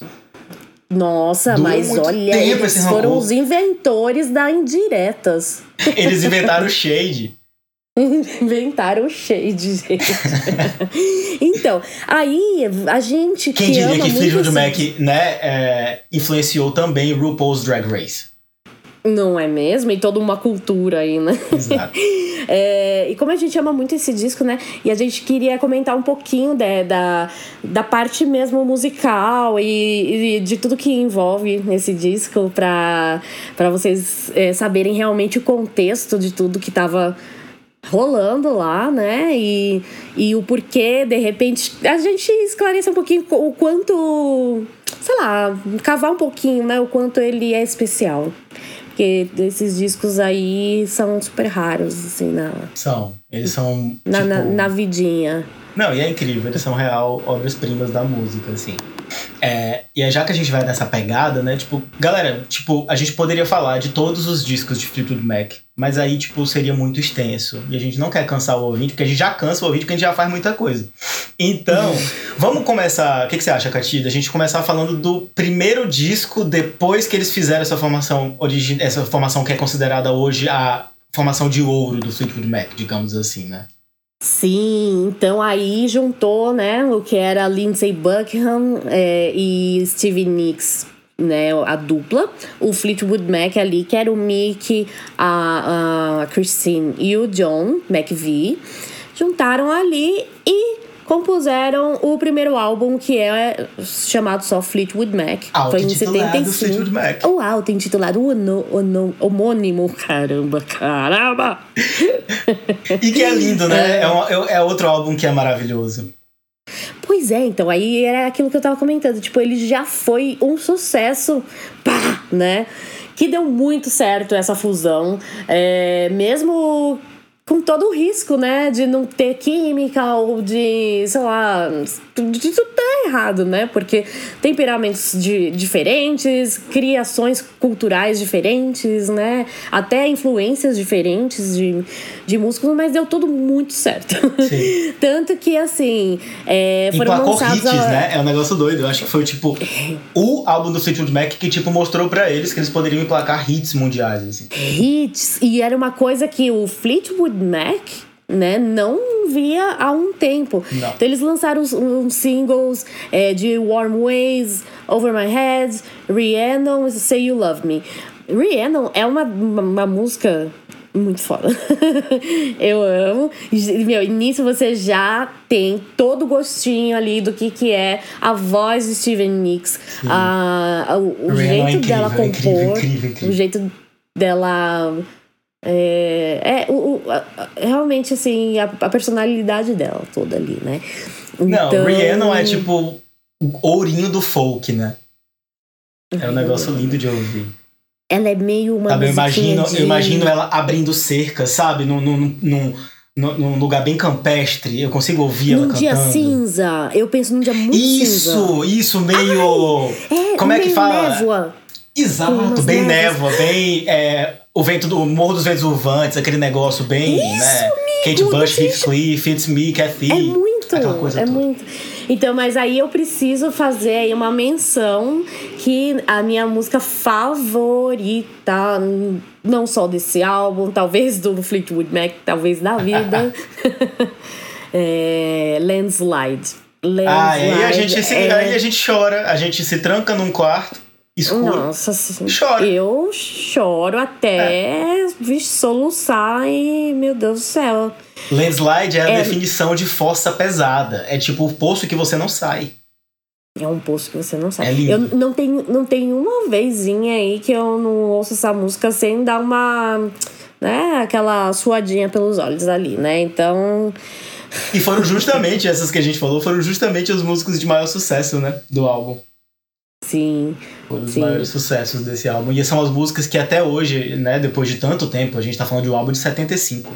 Nossa, mas olha, eles foram rancor. os inventores da indiretas. Eles inventaram o shade. Inventaram o shade, gente. então, aí a gente Quem que diria ama que Fleetwood Mac, né, é, influenciou também RuPaul's Drag Race. Não é mesmo? E toda uma cultura aí, né? Exato. É, e como a gente ama muito esse disco, né? E a gente queria comentar um pouquinho da, da, da parte mesmo musical e, e de tudo que envolve nesse disco pra vocês é, saberem realmente o contexto de tudo que tava rolando lá, né? E, e o porquê, de repente, a gente esclarece um pouquinho o quanto, sei lá, cavar um pouquinho, né? O quanto ele é especial. Porque esses discos aí são super raros, assim, na, São. Eles são. na, tipo... na, na vidinha. Não, e é incrível, eles são real obras-primas da música, assim. É, e já que a gente vai nessa pegada, né? Tipo, galera, tipo, a gente poderia falar de todos os discos de Fleetwood Mac, mas aí, tipo, seria muito extenso. E a gente não quer cansar o ouvinte, porque a gente já cansa o ouvinte, porque a gente já faz muita coisa. Então, vamos começar. O que, que você acha, Catida? A gente começar falando do primeiro disco depois que eles fizeram essa formação origi essa formação que é considerada hoje a formação de ouro do Fleetwood Mac, digamos assim, né? Sim, então aí juntou, né, o que era Lindsey Buckingham é, e Stevie Nicks, né, a dupla, o Fleetwood Mac ali, que era o Mick, a, a Christine e o John McVie, juntaram ali e compuseram o primeiro álbum que é chamado só Fleetwood Mac. Foi em 75. Fleetwood Mac. O álbum intitulado ono, ono, homônimo, caramba, caramba. e que é lindo, né? É. É, é outro álbum que é maravilhoso. Pois é, então aí era aquilo que eu tava comentando, tipo, ele já foi um sucesso, pá, né? Que deu muito certo essa fusão, é, mesmo com todo o risco, né, de não ter química ou de, sei lá, de tudo tá errado, né? Porque temperamentos de, diferentes, criações culturais diferentes, né? Até influências diferentes de, de músicos, mas deu tudo muito certo. Sim. Tanto que, assim, é, foram Emplacou hits, a... né? É um negócio doido. Eu acho que foi, tipo, o álbum do Fleetwood Mac que, tipo, mostrou para eles que eles poderiam emplacar hits mundiais, assim. Hits! E era uma coisa que o Fleetwood Mac né, não via há um tempo. Não. Então eles lançaram uns, uns singles é, de Warm Ways, Over My Head, Rhiannon, Say You Love Me. Rhiannon é uma, uma, uma música muito foda. eu amo. Meu, nisso você já tem todo o gostinho ali do que, que é a voz de Steven Nicks, a, a, o, o jeito é incrível, dela compor, incrível, incrível, o jeito dela é, é o, o a, realmente assim, a, a, personalidade dela toda ali, né? Então... Não, Rhiannon é tipo o ourinho do folk, né? É um negócio lindo de ouvir. Ela é meio uma. Sabe, eu imagino, de... eu imagino ela abrindo cerca, sabe? Num, num, num, num, lugar bem campestre. Eu consigo ouvir num ela cantando. Num dia cinza. Eu penso num dia muito isso, cinza. Isso, isso, meio. Ai, é, Como é que fala? Névoa. Exato, bem névoa, bem. É, o vento do Morro dos Ventos Urvantes, aquele negócio bem, Isso, né? Kate Bush, Heathcliff, It's Me, Kathy. É muito, é toda. muito. Então, mas aí eu preciso fazer aí uma menção que a minha música favorita, não só desse álbum, talvez do Fleetwood Mac, talvez da vida, é Landslide. Landslide. Ah, aí a, gente se, é... aí a gente chora, a gente se tranca num quarto escuro. Nossa, chora. eu choro até é. soluçar e, meu Deus do céu. Landslide é a é. definição de força pesada. É tipo o poço que você não sai. É um poço que você não sai. É eu não tenho, não tenho uma vezinha aí que eu não ouço essa música sem dar uma. né, aquela suadinha pelos olhos ali, né? Então. E foram justamente essas que a gente falou, foram justamente os músicos de maior sucesso, né? Do álbum. Sim. Foram os sim. maiores sucessos desse álbum. E são as músicas que até hoje, né, depois de tanto tempo, a gente tá falando de um álbum de 75.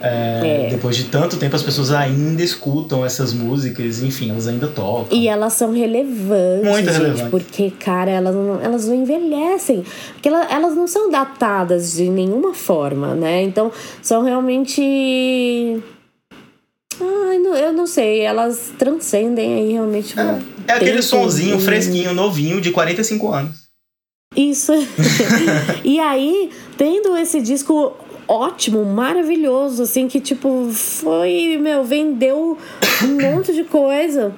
É, é. Depois de tanto tempo, as pessoas ainda escutam essas músicas, enfim, elas ainda tocam. E elas são relevantes, Muito gente, relevantes. porque, cara, elas não, elas não envelhecem. Porque elas, elas não são datadas de nenhuma forma, né? Então, são realmente Ai, não, eu não sei, elas transcendem aí realmente. É, é aquele sonzinho fresquinho, novinho, de 45 anos. Isso. e aí, tendo esse disco ótimo, maravilhoso, assim, que tipo, foi, meu, vendeu um monte de coisa.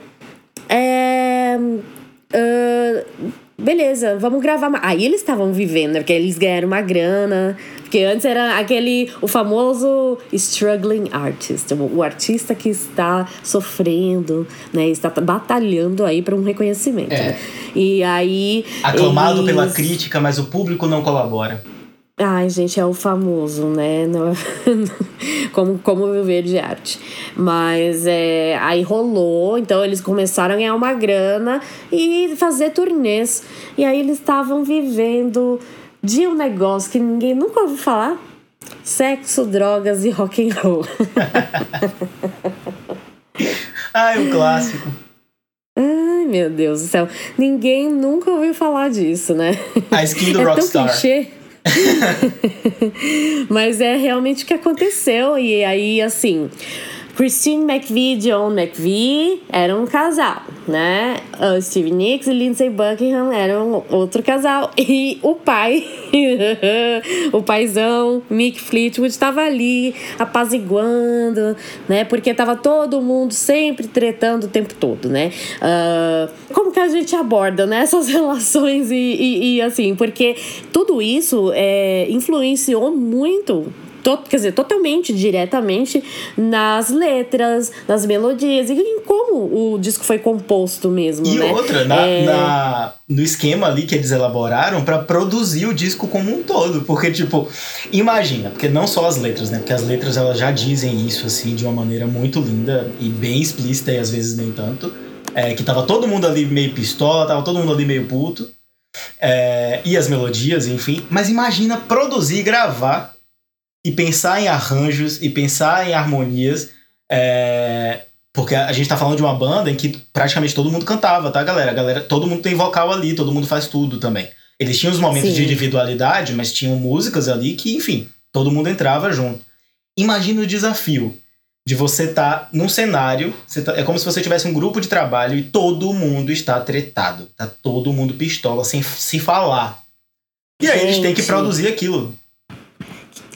É. Uh, beleza, vamos gravar. Aí eles estavam vivendo, né? Porque eles ganharam uma grana. Porque antes era aquele, o famoso struggling artist, o artista que está sofrendo, né? Está batalhando aí para um reconhecimento. É. Né? E aí. Aclamado eles... pela crítica, mas o público não colabora. Ai, gente, é o famoso, né? como, como viver de arte. Mas é, aí rolou, então eles começaram a ganhar uma grana e fazer turnês. E aí eles estavam vivendo de um negócio que ninguém nunca ouviu falar: sexo, drogas e rock and roll. Ai, o um clássico meu Deus do céu. Ninguém nunca ouviu falar disso, né? A skin do é Rockstar. Tão clichê. Mas é realmente o que aconteceu. E aí, assim. Christine McVie e John McVie eram um casal, né? Uh, Steve Nicks e Lindsay Buckingham eram outro casal. E o pai, o paizão, Mick Fleetwood, estava ali apaziguando, né? Porque tava todo mundo sempre tretando o tempo todo, né? Uh, como que a gente aborda né, essas relações e, e, e assim? Porque tudo isso é, influenciou muito to, quer dizer, totalmente diretamente nas letras, nas melodias e em como o disco foi composto mesmo. E né? outra, na, É, na- no esquema ali que eles elaboraram pra produzir o disco como um todo. Porque, tipo, imagina, porque não só as letras, né? Porque as letras elas já dizem isso, assim, de uma maneira muito linda e bem explícita e às vezes nem tanto. É, que tava todo mundo ali meio pistola, tava todo mundo ali meio puto. É, e as melodias, enfim. Mas imagina produzir, gravar e pensar em arranjos e pensar em harmonias. é, porque a gente tá falando de uma banda em que praticamente todo mundo cantava, tá, galera? A galera todo mundo tem vocal ali, todo mundo faz tudo também. Eles tinham os momentos Sim. de individualidade, mas tinham músicas ali que, enfim, todo mundo entrava junto. Imagina o desafio de você estar num cenário, tá- é como se você tivesse um grupo de trabalho e todo mundo está tretado, tá todo mundo pistola, sem se falar. E aí eles têm que Gente. produzir aquilo.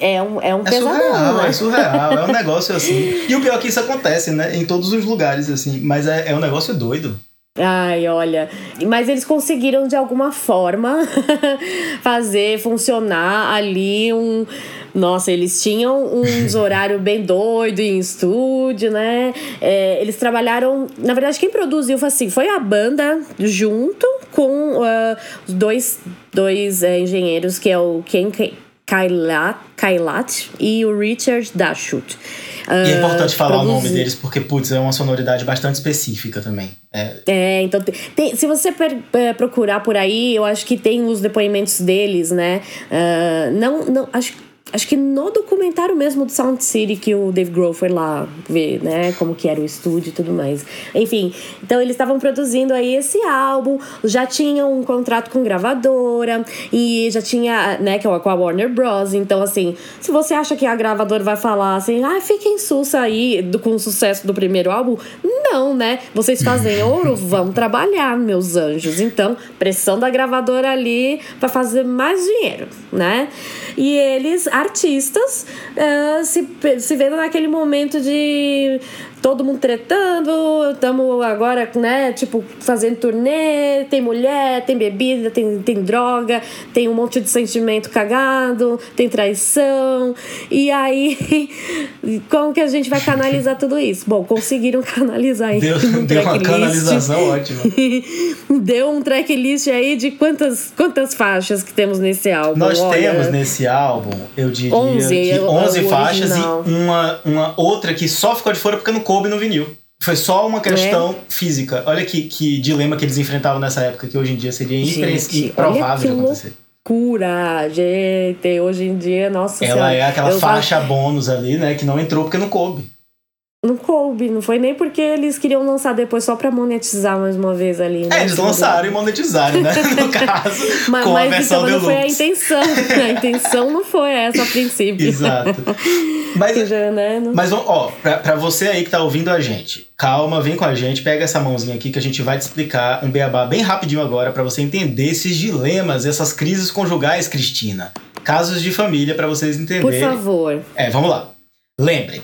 É um, é um É pesadão, surreal, né? é surreal, é um negócio assim. E o pior é que isso acontece, né? Em todos os lugares, assim. Mas é, é um negócio doido. Ai, olha. Mas eles conseguiram de alguma forma fazer funcionar ali um. Nossa, eles tinham uns horários bem doido em estúdio, né? É, eles trabalharam. Na verdade, quem produziu foi assim: foi a banda junto com os dois, dois eh, engenheiros, que é o Ken Kailat, Kailat e o Richard Dashut. E é importante falar o nome deles porque, putz, é uma sonoridade bastante específica também. É, É, então tem, se você per- é, procurar por aí, eu acho que tem os depoimentos deles, né? Ah, não, não, acho, acho que no documentário mesmo do Sound City que o Dave Grohl foi lá ver, né? Como que era o estúdio e tudo mais. Enfim, então eles estavam produzindo aí esse álbum, já tinham um contrato com gravadora e já tinha, né, que é com a Warner Bros. Então, assim, se você acha que a gravadora vai falar assim, ah, fiquem sussa aí do, com o sucesso do primeiro álbum, não, né? Vocês fazem ouro, vão trabalhar, meus anjos. Então, pressão da gravadora ali para fazer mais dinheiro, né? E eles, artistas, eh, se, se vendo naquele momento de todo mundo tretando, estamos agora, né, tipo, fazendo turnê, tem mulher, tem bebida, tem, tem droga, tem um monte de sentimento cagado, tem traição. E aí, como que a gente vai canalizar tudo isso? Bom, conseguiram canalizar aí deu, deu uma canalização ótima. Deu um tracklist aí de quantas, quantas faixas que temos nesse álbum. Nós Olha, temos nesse álbum, eu diria 11, que é o- 11 é o faixas original. e uma, uma outra que só ficou de fora porque não coube no vinil. Foi só uma questão física. Olha que, que dilema que eles enfrentavam nessa época, que hoje em dia seria Gente, improvável de acontecer. Cura, gente, hoje em dia, nossa Ela senhora, é aquela faixa bônus ali, né? Que não entrou porque não coube. Não coube, não foi nem porque eles queriam lançar depois só pra monetizar mais uma vez ali. né? É, eles lançaram e monetizaram, né? No caso, Mas, com a mas versão então não foi a intenção. A intenção não foi essa a princípio. Exato. Mas, já, né, não- mas ó, pra, pra você aí que tá ouvindo a gente, calma, vem com a gente, pega essa mãozinha aqui que a gente vai te explicar um beabá bem rapidinho agora pra você entender esses dilemas, essas crises conjugais, Cristina. Casos de família pra vocês Por entenderem. favor. É, vamos lá. Lembrem.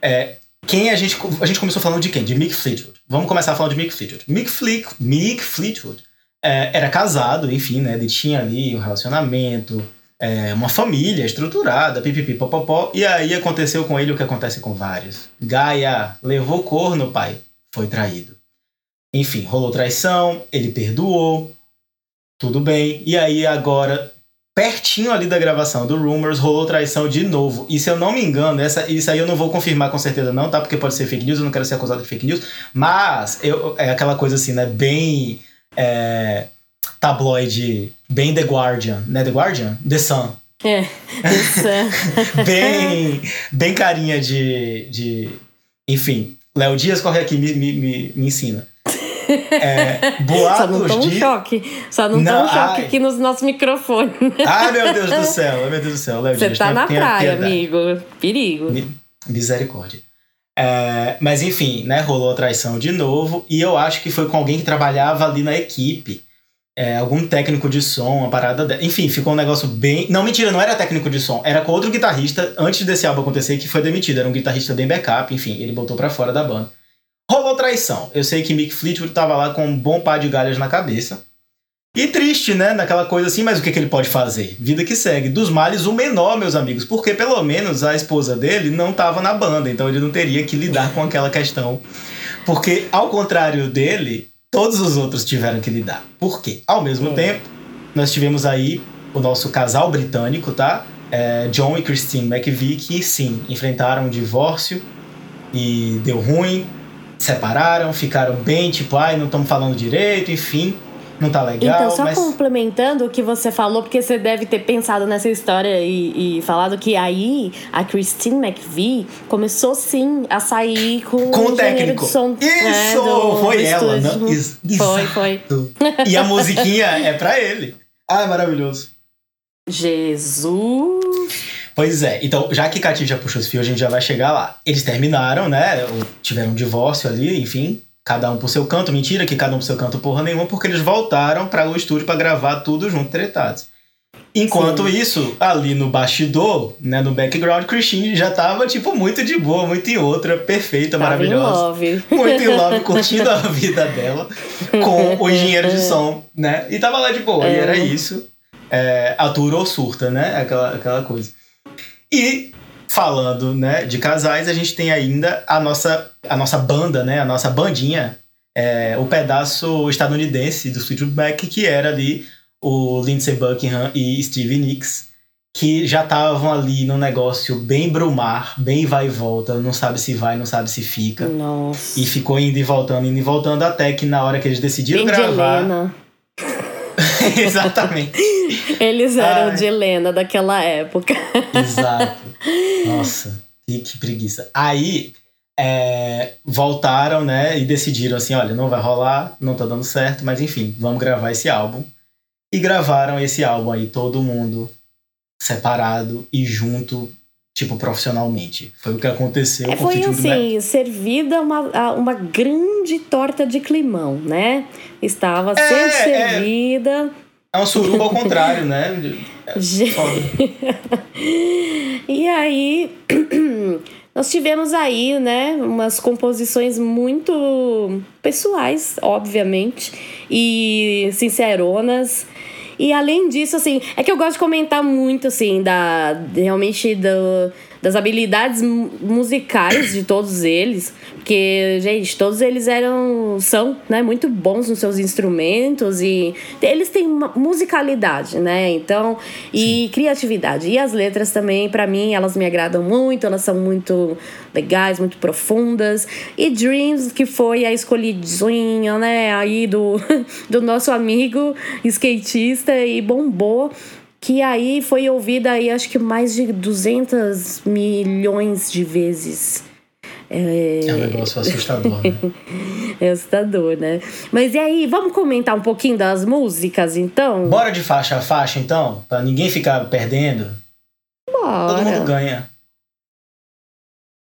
É, quem a gente. A gente começou falando de quem? De Mick Fleetwood. Vamos começar falando de Mick Fleetwood. Mick, Fleet, Mick Fleetwood é, era casado, enfim, né? Ele tinha ali um relacionamento, é, uma família estruturada, pipipi, popopó. E aí aconteceu com ele o que acontece com vários. Gaia levou corno, pai. Foi traído. Enfim, rolou traição, ele perdoou. Tudo bem. E aí agora pertinho ali da gravação do Rumors, rolou traição de novo. E se eu não me engano, essa, isso aí eu não vou confirmar com certeza não, tá? Porque pode ser fake news, eu não quero ser acusado de fake news. Mas eu, é aquela coisa assim, né? Bem é, tabloide, bem The Guardian, né? The Guardian? The Sun. É. Isso é. Bem, bem carinha de, de... Enfim, Léo Dias, corre aqui, me, me, me, me ensina. É, boatos Só não tão de... um choque. Só não, Não, tão um choque ai. aqui nos nossos microfones. Ai, meu Deus do céu, meu Deus do céu. Léo Você Dias, tá na praia, amigo. Perigo. Mi- Misericórdia. É, mas enfim, né, rolou a traição de novo e eu acho que foi com alguém que trabalhava ali na equipe. É, algum técnico de som, uma parada. De... Enfim, ficou um negócio bem. Não, mentira, não era técnico de som. Era com outro guitarrista antes desse álbum acontecer que foi demitido. Era um guitarrista bem backup, enfim, ele botou pra fora da banda. Rolou traição. Eu sei que Mick Fleetwood tava lá com um bom par de galhas na cabeça. E triste, né? Naquela coisa assim, mas o que, que ele pode fazer? Vida que segue. Dos males, o menor, meus amigos. Porque pelo menos a esposa dele não tava na banda, então ele não teria que lidar com aquela questão. Porque, ao contrário dele, todos os outros tiveram que lidar. Por quê? Ao mesmo É. tempo, nós tivemos aí o nosso casal britânico, tá? É, John e Christine McVie, que sim, enfrentaram um divórcio e deu ruim, separaram, ficaram bem, tipo, ai, não estamos falando direito, enfim, não tá legal, Então, só mas. complementando o que você falou, porque você deve ter pensado nessa história e, e falado que aí a Christine McVie começou sim a sair com, Com o técnico. de som. Isso! né, do- foi do ela, não? Ex- Foi, foi. E a musiquinha é pra ele. Ah, maravilhoso. Jesus! Pois é, então, já que Katy já puxou os fios, a gente já vai chegar lá. Eles terminaram, né? Tiveram um divórcio ali, enfim, cada um pro seu canto. Mentira que cada um pro seu canto porra nenhuma, porque eles voltaram para o estúdio para gravar tudo junto, tretados. Enquanto isso, ali no bastidor, né, no background, Christine já tava, tipo, muito de boa, muito em outra, perfeita, Tava em maravilhosa. love. Muito em love, curtindo a vida dela com o engenheiro de som, né? E tava lá de boa, e É. era isso. É, atura ou surta, né? Aquela, aquela coisa. E falando, né, de casais, a gente tem ainda a nossa, a nossa banda, né? A nossa bandinha, é, o pedaço estadunidense do Fleetwood que era ali o Lindsey Buckingham e Stevie Nicks, que já estavam ali num negócio bem brumar, bem vai e volta, não sabe se vai, não sabe se fica. Nossa. E ficou indo e voltando, indo e voltando, até que na hora que eles decidiram Bem gravar. Exatamente. Eles eram Ai. de Helena daquela época. Exato. Nossa, que, que preguiça. Aí é, voltaram, né? E decidiram assim: olha, não vai rolar, não tá dando certo, mas enfim, vamos gravar esse álbum. E gravaram esse álbum aí, todo mundo separado e junto, tipo, profissionalmente. Foi o que aconteceu É, com foi assim, servida uma, uma grande torta de climão, né? Estava sendo é. servida. É um suruba ao contrário, né? Foda. E aí, nós tivemos aí, né, umas composições muito pessoais, obviamente, e sinceronas. E além disso, assim, é que eu gosto de comentar muito, assim, da realmente do, das habilidades mu- musicais de todos eles. Porque, gente, todos eles eram, são, né, muito bons nos seus instrumentos e eles têm musicalidade, né? Então, e criatividade. E as letras também, pra mim, elas me agradam muito, elas são muito legais, muito profundas. E Dreams, que foi a escolhidinha, né, aí do, do nosso amigo skatista e bombou. Que aí foi ouvida aí, acho que mais de 200 milhões de vezes. É um negócio assustador, né? É assustador, né? Mas e aí, vamos comentar um pouquinho das músicas, então? Bora de faixa a faixa, então? Pra ninguém ficar perdendo. Todo mundo Bora. ganha.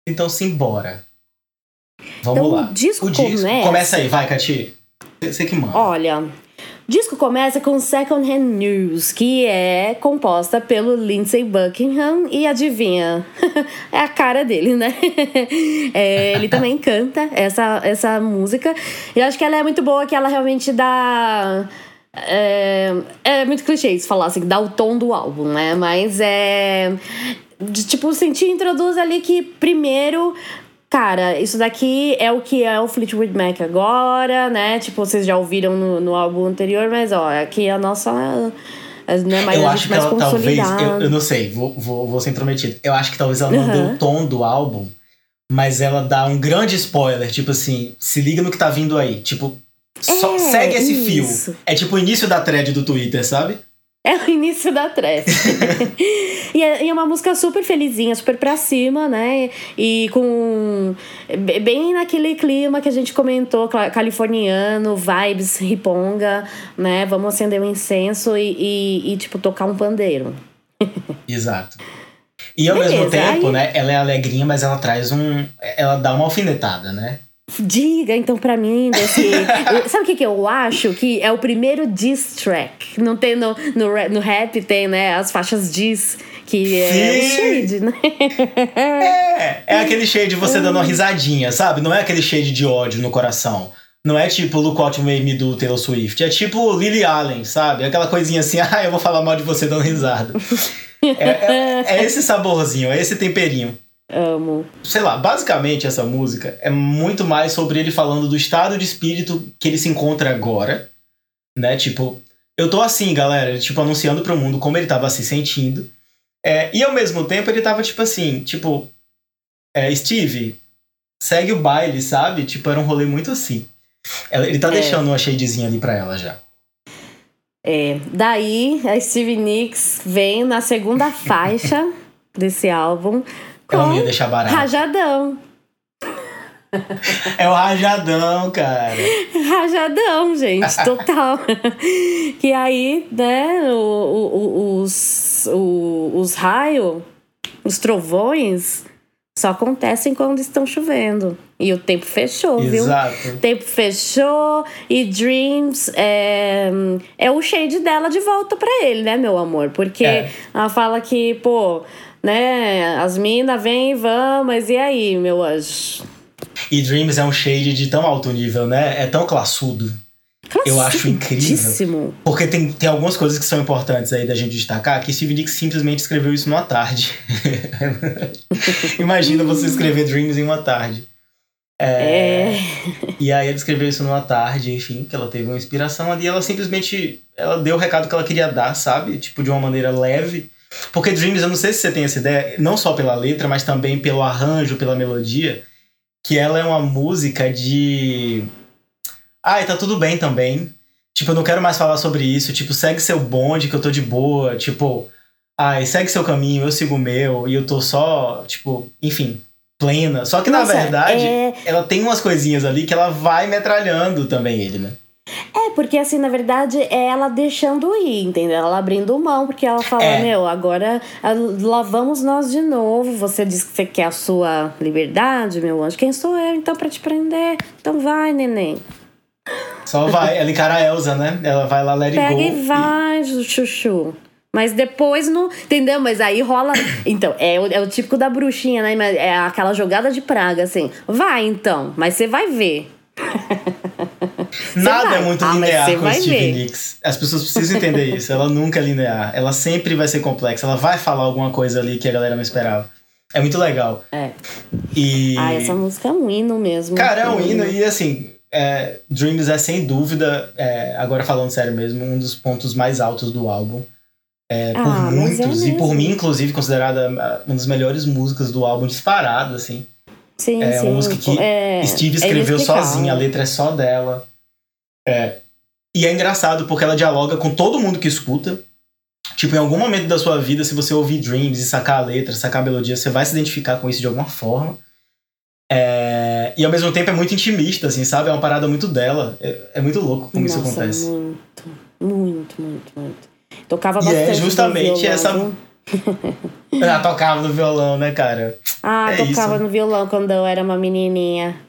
Então, simbora. Vamos Então, lá. o disco começa- Começa aí, vai, Cati. Você que manda. Olha, o disco começa com Second Hand News, que é composta pelo Lindsey Buckingham e adivinha, é a cara dele, né? É, ele também canta essa, essa música. E eu acho que ela é muito boa, que ela realmente dá. É, é muito clichê isso falar assim, dá o tom do álbum, né? Mas é. de, tipo, sentir introduz ali que primeiro Cara, isso daqui é o que é o Fleetwood Mac agora, né? Tipo, vocês já ouviram no, no álbum anterior, mas ó, aqui é a nossa. Né, mais, eu acho que ela talvez. Eu, eu não sei, vou, vou, vou ser intrometido. Eu acho que talvez ela não Uhum. dê o tom do álbum, mas ela dá um grande spoiler. Tipo assim, se liga no que tá vindo aí. Tipo, É, segue esse fio. isso. É tipo o início da thread do Twitter, sabe? É o início da trap. e, é, e, é, uma música super felizinha, super pra cima, né? E com. Bem naquele clima que a gente comentou, californiano, vibes riponga, né? Vamos acender um incenso e, e, e tipo, tocar um pandeiro. Exato. E ao Beleza, mesmo tempo, aí... né? Ela é alegrinha, mas ela traz um. Ela dá uma alfinetada, né? Diga, então, pra mim, desse. sabe o que, que eu acho? Que é o primeiro diss track. Não tem no, no, no rap, tem, né? As faixas diss, que é Sim. o shade, né? É, é aquele shade de você dando uma risadinha, sabe? Não é aquele shade de ódio no coração. Não é tipo Look What Made Me Do Taylor Swift. É tipo Lily Allen, sabe? Aquela coisinha assim, ah, eu vou falar mal de você dando risada. é, é, é esse saborzinho, é esse temperinho. Amo. Sei lá, basicamente essa música é muito mais sobre ele falando do estado de espírito que ele se encontra agora, né? Tipo, eu tô assim, galera, tipo, anunciando pro mundo como ele tava se sentindo. É, e ao mesmo tempo ele tava tipo assim, tipo, é, Steve, segue o baile, sabe? Tipo, era um rolê muito assim. Ele tá é. deixando uma shadezinha ali pra ela já. É, daí a Steve Nicks vem na segunda faixa desse álbum ela não ia deixar barato. Rajadão. É o rajadão, cara. Rajadão, gente, total. que aí, né, o, o, os, o, os raios, os trovões, só acontecem quando estão chovendo. E o tempo fechou, viu? Exato. O tempo fechou e Dreams é, é o shade dela de volta para ele, né, meu amor? Porque é. ela fala que, pô, né? As minas vêm e vão, mas e aí, meu anjo? E Dreams é um shade de tão alto nível, né? É tão classudo. Eu acho incrível. Porque tem, tem algumas coisas que são importantes aí da gente destacar, que Steve Nicks simplesmente escreveu isso numa tarde. Imagina você escrever Dreams em uma tarde. É, é. E aí ele escreveu isso numa tarde, enfim, que ela teve uma inspiração ali, ela simplesmente ela deu o recado que ela queria dar, sabe? Tipo, de uma maneira leve porque Dreams, eu não sei se você tem essa ideia, não só pela letra, mas também pelo arranjo, pela melodia, que ela é uma música de. Ai, tá tudo bem também. Tipo, eu não quero mais falar sobre isso. Tipo, segue seu bonde que eu tô de boa. Tipo, ai, segue seu caminho, eu sigo o meu. E eu tô só, tipo, enfim, plena. Só que Nossa, na verdade, é... ela tem umas coisinhas ali que ela vai metralhando também ele, né? É, porque assim, na verdade, é ela deixando ir, entendeu? Ela abrindo mão, porque ela fala, é. meu, agora ah, lá vamos nós de novo. Você diz que você quer a sua liberdade, meu anjo. Quem sou eu, então, para te prender? Então vai, neném. Só vai. Ela encara a Elsa, né? Ela vai lá, let Pega e vai, e... chuchu. Mas depois não. Entendeu? Mas aí rola. Então, é o, é o típico da bruxinha, né? É aquela jogada de praga, assim. Vai então, mas você vai ver. Nada é muito ah, linear com Steve Nicks. As pessoas precisam entender isso. Ela nunca é linear. Ela sempre vai ser complexa. Ela vai falar alguma coisa ali que a galera não esperava. É muito legal. É. E... Ah, essa música é um hino mesmo. Cara, é um hino. E assim, é, Dreams é sem dúvida, é, agora falando sério mesmo, um dos pontos mais altos do álbum. É, por ah, é muitos, e por mim, inclusive, considerada ah, uma das melhores músicas do álbum disparado, assim. Sim, é sim. uma música que é, Steve é escreveu sozinha, a letra é só dela. É. E é engraçado porque ela dialoga com todo mundo que escuta. Tipo, em algum momento da sua vida, se você ouvir Dreams e sacar a letra, sacar a melodia, você vai se identificar com isso de alguma forma. É... E ao mesmo tempo é muito intimista, assim, sabe? É uma parada muito dela. É, é muito louco como Nossa, isso acontece. Muito, muito, muito, muito. Tocava bastante. E é justamente essa. Ela tocava no violão, né, cara? Ah, é tocava isso. no violão quando eu era uma menininha.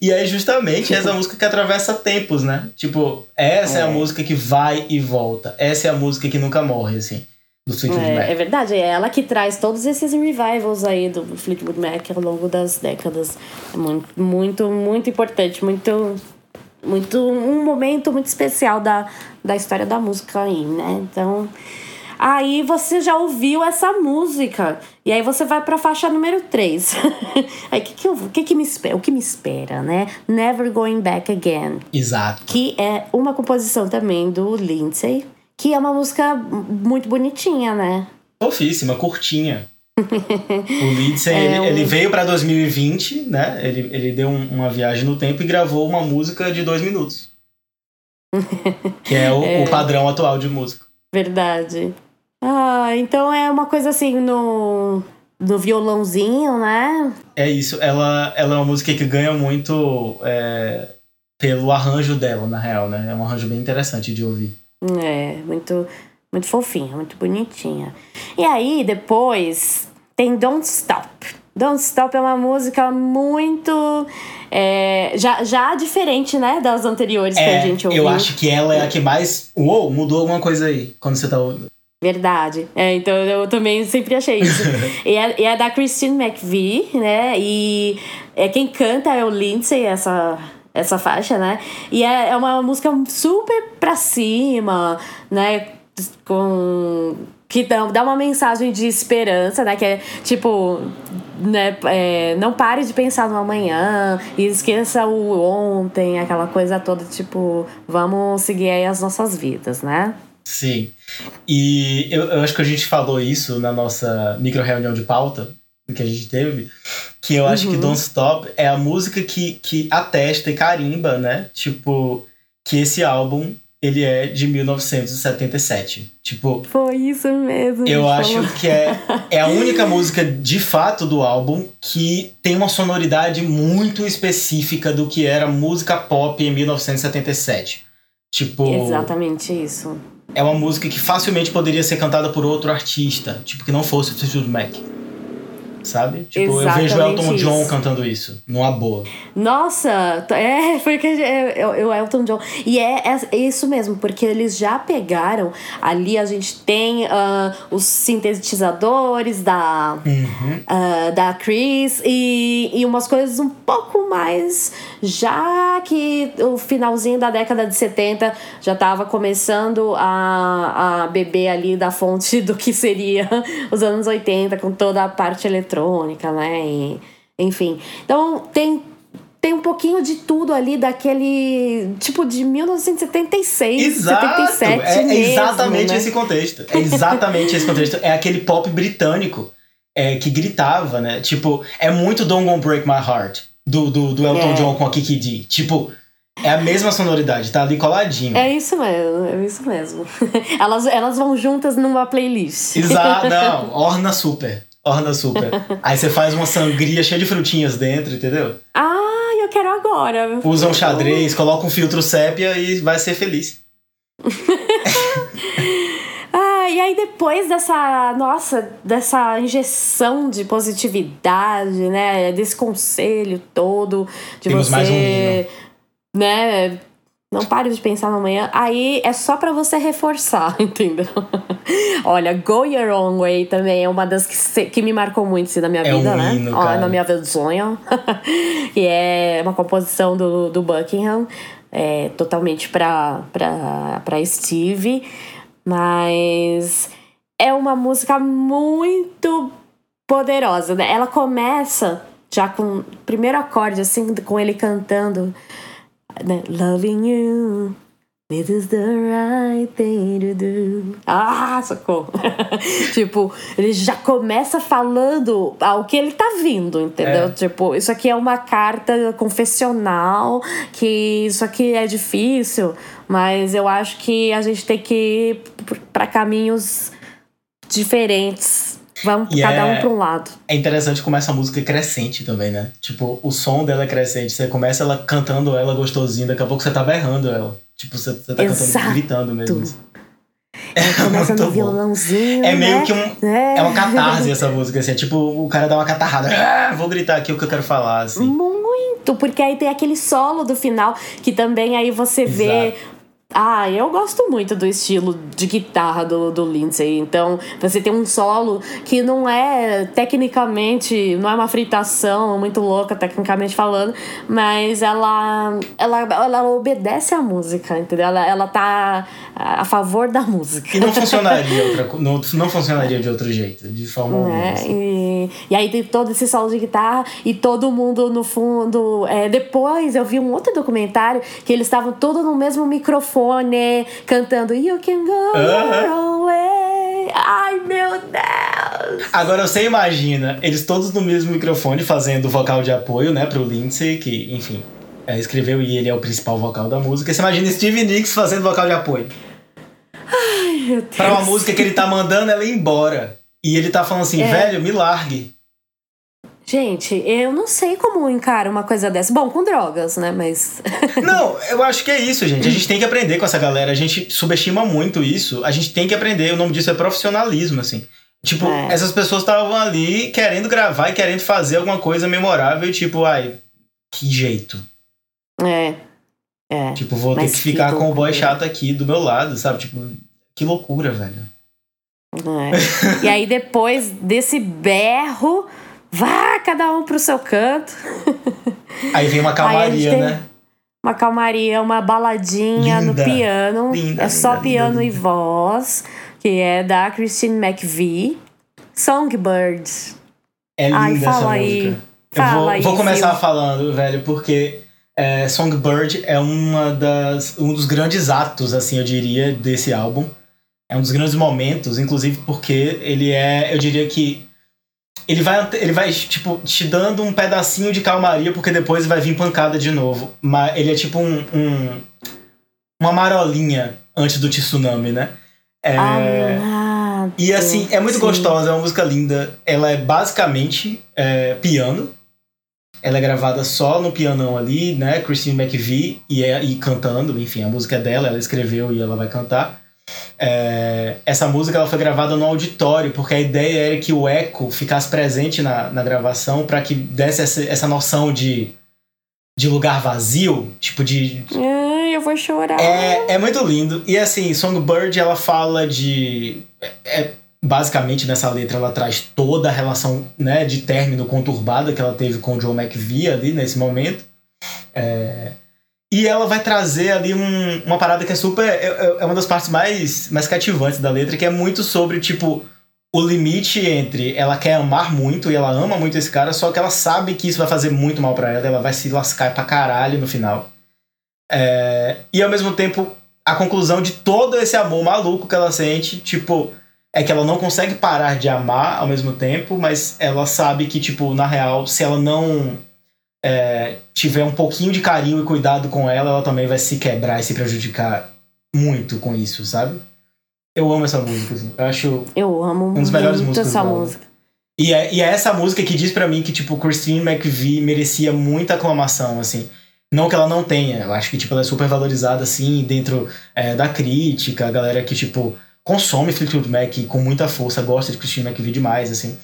E é justamente essa música que atravessa tempos, né? Tipo, essa é. é. a música que vai e volta. Essa é a música que nunca morre, assim, do Fleetwood é, Mac. É verdade, é ela que traz todos esses revivals aí do Fleetwood Mac ao longo das décadas. É muito, muito, muito importante, muito muito um momento muito especial da, da história da música aí, né? Então, Aí você já ouviu essa música. E aí você vai pra faixa número 3. aí o que, que, eu, que, que me espera? O que me espera, né? Never Going Back Again. Exato. Que é uma composição também do Lindsay. Que é uma música muito bonitinha, né? Fofíssima, curtinha. o Lindsay, é ele, um... ele, veio para 2020, né? Ele, ele deu um, uma viagem no tempo e gravou uma música de dois minutos. que é o, é o padrão atual de música. Verdade. Ah, então é uma coisa assim no, no violãozinho, né? É isso. Ela, ela é uma música que ganha muito é, pelo arranjo dela, na real, né? É um arranjo bem interessante de ouvir. É, muito, muito fofinha, muito bonitinha. E aí, depois, tem Don't Stop. Don't Stop é uma música muito. É, já, já diferente, né? Das anteriores é, que a é, gente ouviu. Eu acho que ela é a que mais. Uou, mudou alguma coisa aí quando você tá ouvindo. Verdade. É, então eu também sempre achei isso. e, é, e é da Christine McVie, né? E é, quem canta é o Lindsay, essa, essa faixa, né? E é, é uma música super pra cima, né? Com que dá uma mensagem de esperança, né? Que é tipo, né? É, não pare de pensar no amanhã e esqueça o ontem, aquela coisa toda, tipo, vamos seguir aí as nossas vidas, né? Sim. E eu, eu acho que a gente falou isso na nossa micro reunião de pauta que a gente teve, que eu acho uhum. que Don't Stop é a música que, que atesta e carimba, né? Tipo, que esse álbum ele é de 1977. Tipo. Foi isso mesmo. Eu acho falou. que é, é a única música de fato do álbum que tem uma sonoridade muito específica do que era música pop em 1977. Tipo. Exatamente isso. É uma música que facilmente poderia ser cantada por outro artista, tipo, que não fosse o Fleetwood Mac sabe? Tipo, Exatamente eu vejo Elton isso. John cantando isso, numa boa. Nossa, é, porque é, é, o Elton John. E é, é, isso mesmo, porque eles já pegaram. Ali a gente tem uh, os sintetizadores da, uhum. uh, da Chris e, e umas coisas um pouco mais. Já que o finalzinho da década de 70 já estava começando a, a beber ali da fonte do que seria os anos 80, com toda a parte eletrônica eletrônica, né? E, enfim. Então tem tem um pouquinho de tudo ali daquele tipo de 1976, Exato. 77 é, é mesmo, exatamente né? esse contexto. É exatamente esse contexto. É aquele pop britânico é, que gritava, né? Tipo, é muito Don't Go Break My Heart do, do, do Elton é. John com a Kiki D. Tipo, é a mesma sonoridade, tá ali coladinho. É isso mesmo, é isso mesmo. elas, elas vão juntas numa playlist. Exato, não, orna super. Orna super. Aí você faz uma sangria cheia de frutinhas dentro, entendeu? Ah, eu quero agora. Usa um xadrez, coloca um filtro sépia e vai ser feliz. ah, e aí depois dessa, nossa, dessa injeção de positividade, né? Desse conselho todo de Temos você, mais um hino. né? Não pare de pensar no amanhã. Aí é só para você reforçar, entendeu? Olha, Go Your Own Way também é uma das que, se, que me marcou muito assim, na minha é vida, um né? Hino, Ó, na minha sonho. e é uma composição do, do Buckingham, é, totalmente pra, pra, pra Steve. Mas é uma música muito poderosa, né? Ela começa já com o primeiro acorde, assim, com ele cantando? Loving you. This is the right thing to do. Ah, socorro. tipo, ele já começa falando ao que ele tá vindo, entendeu? É. Tipo, isso aqui é uma carta confessional, que isso aqui é difícil, mas eu acho que a gente tem que ir para caminhos diferentes Vamos e cada é, um para um lado. É interessante como essa música é crescente também, né? Tipo, o som dela é crescente. Você começa ela cantando ela gostosinho, daqui a pouco você tá berrando ela. Tipo, você, você tá Exato. cantando, gritando mesmo. É, começa no violãozinho. É meio né? que um. É. é uma catarse essa música, assim. É tipo, o cara dá uma catarrada. Ah, vou gritar aqui o que eu quero falar, assim. Muito, porque aí tem aquele solo do final que também aí você Exato. vê ah, eu gosto muito do estilo de guitarra do, do Lindsay. Então, você tem um solo que não é tecnicamente, não é uma fritação muito louca, tecnicamente falando, mas ela, ela, ela obedece à música, entendeu? Ela, ela tá a favor da música. E não funcionaria, outra, não, não funcionaria de outro jeito, de forma alguma. Assim. E, e aí tem todo esse solo de guitarra e todo mundo no fundo. É, depois eu vi um outro documentário que eles estavam todos no mesmo microfone microfone cantando You Can Go Your Own Way. Ai, meu Deus! Agora você imagina, eles todos no mesmo microfone fazendo vocal de apoio, né, pro Lindsay, que, enfim, é, escreveu e ele é o principal vocal da música. Você imagina Steve Nicks fazendo vocal de apoio. Ai, Meu Deus. Pra uma música que ele tá mandando ela ir embora. E ele tá falando assim, É. velho, me largue. Gente, eu não sei como encara uma coisa dessa. Bom, com drogas, né? Mas. Não, eu acho que é isso, gente. A gente tem que aprender com essa galera. A gente subestima muito isso. A gente tem que aprender. O nome disso é profissionalismo, assim. Tipo, É. essas pessoas estavam ali querendo gravar e querendo fazer alguma coisa memorável. E tipo, ai, que jeito. É. É. Tipo, vou Mas ter que que ficar com o boy chato aqui do meu lado, sabe? Tipo, que loucura, velho. é. E aí, depois desse berro, vá cada um pro seu canto. Aí vem uma calmaria, né? Uma calmaria, uma baladinha no Linda. piano. Linda, é só linda, piano e voz, que é da Christine McVie. Songbird. É linda Ai, essa fala aí. música. Eu vou, aí, vou começar Sil. falando, velho, porque é, Songbird é uma das, um dos grandes atos, assim, eu diria, desse álbum. É um dos grandes momentos, inclusive porque ele é, eu diria que ele vai, ele vai tipo, te dando um pedacinho de calmaria, porque depois vai vir pancada de novo. Mas ele é tipo um, um- uma marolinha antes do tsunami, né? É, Amado. e assim, é muito Sim. gostosa, é uma música linda. Ela é basicamente é, piano. Ela é gravada só no pianão ali, né? Christine McVie e, é, e cantando, enfim, a música é dela, ela escreveu e ela vai cantar. É, essa música ela foi gravada no auditório, porque a ideia era que o eco ficasse presente na, na gravação para que desse essa, essa noção de, de lugar vazio, tipo de, Ai, eu vou chorar. é, é muito lindo. E assim, Songbird, ela fala de. É, é- basicamente, nessa letra, ela traz toda a relação né, de término conturbada que ela teve com o Joe McVie ali nesse momento. É, e ela vai trazer ali um- uma parada que é super. É, é- é uma das partes mais, mais cativantes da letra, que é muito sobre, tipo, o limite entre ela quer amar muito e ela ama muito esse cara, só que ela sabe que isso vai fazer muito mal pra ela, ela vai se lascar pra caralho no final. É, e ao mesmo tempo, a conclusão de todo esse amor maluco que ela sente, tipo, é que ela não consegue parar de amar ao mesmo tempo, mas ela sabe que, tipo, na real, se ela não é, tiver um pouquinho de carinho e cuidado com ela, ela também vai se quebrar e se prejudicar muito com isso, sabe? Eu amo essa música, assim. Eu acho Eu amo Um dos melhores muito músicas essa música. e é, e é essa música que diz pra mim que, tipo, Christine McVie merecia muita aclamação, assim. Não que ela não tenha, eu acho que, tipo, ela é super valorizada, assim, dentro é, da crítica, a galera que, tipo, consome Fleetwood Mac com muita força, gosta de Christine McVie demais, assim.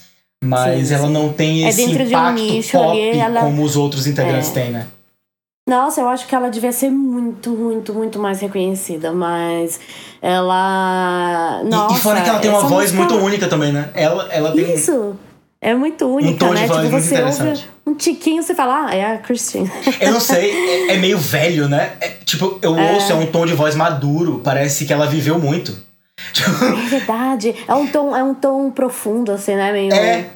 Mas Sim, ela sim. não tem É esse dentro de um impacto nicho pop ali, ela- como os outros integrantes É. têm, né? Nossa, eu acho que ela devia ser muito, muito, muito mais reconhecida, mas ela. E- Nossa, e, fora que ela tem uma voz música- muito única também, né? Ela, ela tem um- Isso! É muito única, de né? tipo, você ouve um tiquinho você fala, ah, é a Christine. Eu não sei, é, é meio velho, né? É, tipo, eu ouço, é um tom de voz maduro, parece que ela viveu muito. Tipo, É verdade. É um tom, é um tom profundo, assim, né? Meio. É,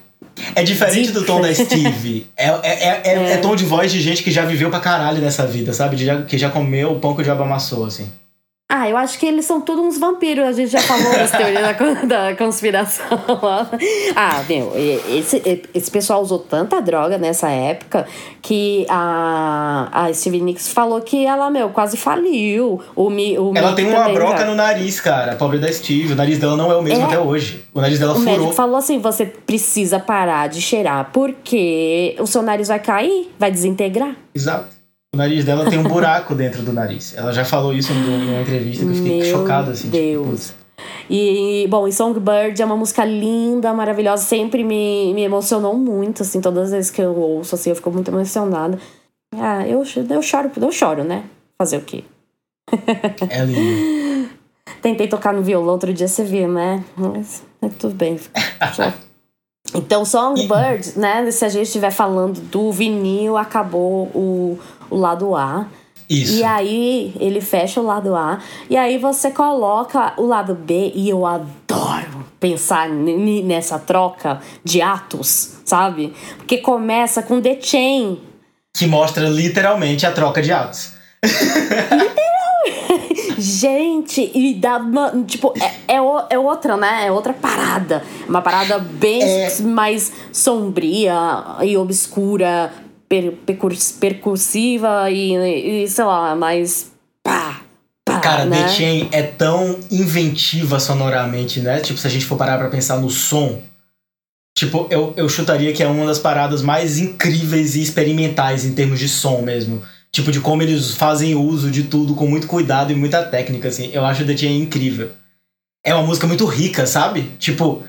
é diferente do tom da. Steve. É, é, é, é, é tom de voz de gente que já viveu pra caralho nessa vida, sabe? Que já comeu o pão que o diabo amassou, assim. Ah, eu acho que eles são todos uns vampiros. A gente já falou das teorias da, da conspiração. ah, meu, esse, esse pessoal usou tanta droga nessa época que a, a Stevie Nicks falou que ela, meu, quase faliu. O, Mi, o Ela tem uma também, broca já. no nariz, cara. A pobre da Steve. O nariz dela não é o mesmo É. até hoje. O nariz dela O médico furou. falou assim: você precisa parar de cheirar, porque o seu nariz vai cair, vai desintegrar. Exato. O nariz dela tem um buraco dentro do nariz. Ela já falou isso em uma entrevista que eu fiquei Meu chocado, assim. tipo, Deus. putz. E, bom, e Songbird é uma música linda, maravilhosa, sempre me, me emocionou muito, assim, todas as vezes que eu ouço, assim, eu fico muito emocionada. Ah, eu, eu choro, eu choro, né? Fazer o quê? é lindo. Tentei tocar no violão outro dia, você viu, né? Mas é tudo bem. Então, Songbird, né? Se a gente estiver falando do vinil, acabou o, o lado A. Isso. E aí ele fecha o lado A e aí você coloca o lado B e eu adoro pensar nessa troca de atos, sabe? Porque começa com The Chain. Que mostra literalmente a troca de atos. Gente, e dá uma, tipo, é, é, é outra, né? É outra parada. Uma parada bem É. mais sombria e obscura, per, percurs- percursiva e, e, sei lá, mais pá, pá. Cara, né? The Chain é tão inventiva sonoramente, né? Tipo, se a gente for parar pra pensar no som, tipo, eu, eu chutaria que é uma das paradas mais incríveis e experimentais em termos de som mesmo. Tipo, de como eles fazem uso de tudo com muito cuidado e muita técnica, assim. Eu acho The Chain incrível. É uma música muito rica, sabe? Tipo,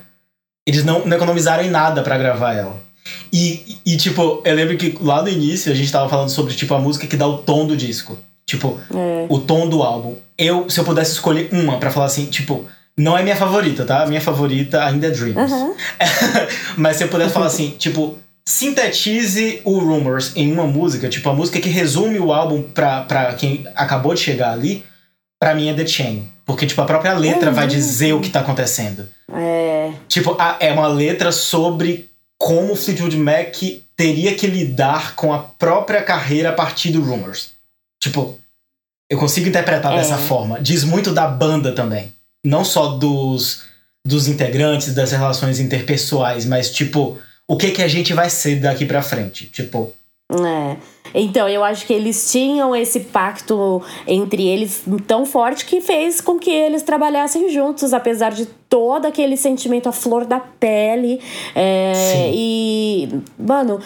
eles não, não economizaram em nada pra gravar ela. E, e, tipo, eu lembro que lá no início a gente tava falando sobre, tipo, a música que dá o tom do disco. Tipo, É. o tom do álbum. Eu, se eu pudesse escolher uma pra falar assim, tipo, não é minha favorita, tá? Minha favorita ainda é Dreams. Aham. Mas se eu pudesse falar assim, tipo, sintetize o Rumors em uma música, tipo, a música que resume o álbum pra, pra quem acabou de chegar ali, pra mim é The Chain. Porque, tipo, a própria letra vai dizer o que tá acontecendo. É. Tipo, a- é uma letra sobre como o Fleetwood Mac teria que lidar com a própria carreira a partir do Rumors. Tipo, eu consigo interpretar É. dessa forma. Diz muito da banda também. Não só dos, dos integrantes, das relações interpessoais, mas, tipo, o que que a gente vai ser daqui pra frente. Tipo, É. Então, eu acho que eles tinham esse pacto entre eles tão forte que fez com que eles trabalhassem juntos, apesar de todo aquele sentimento à flor da pele. É, e, mano,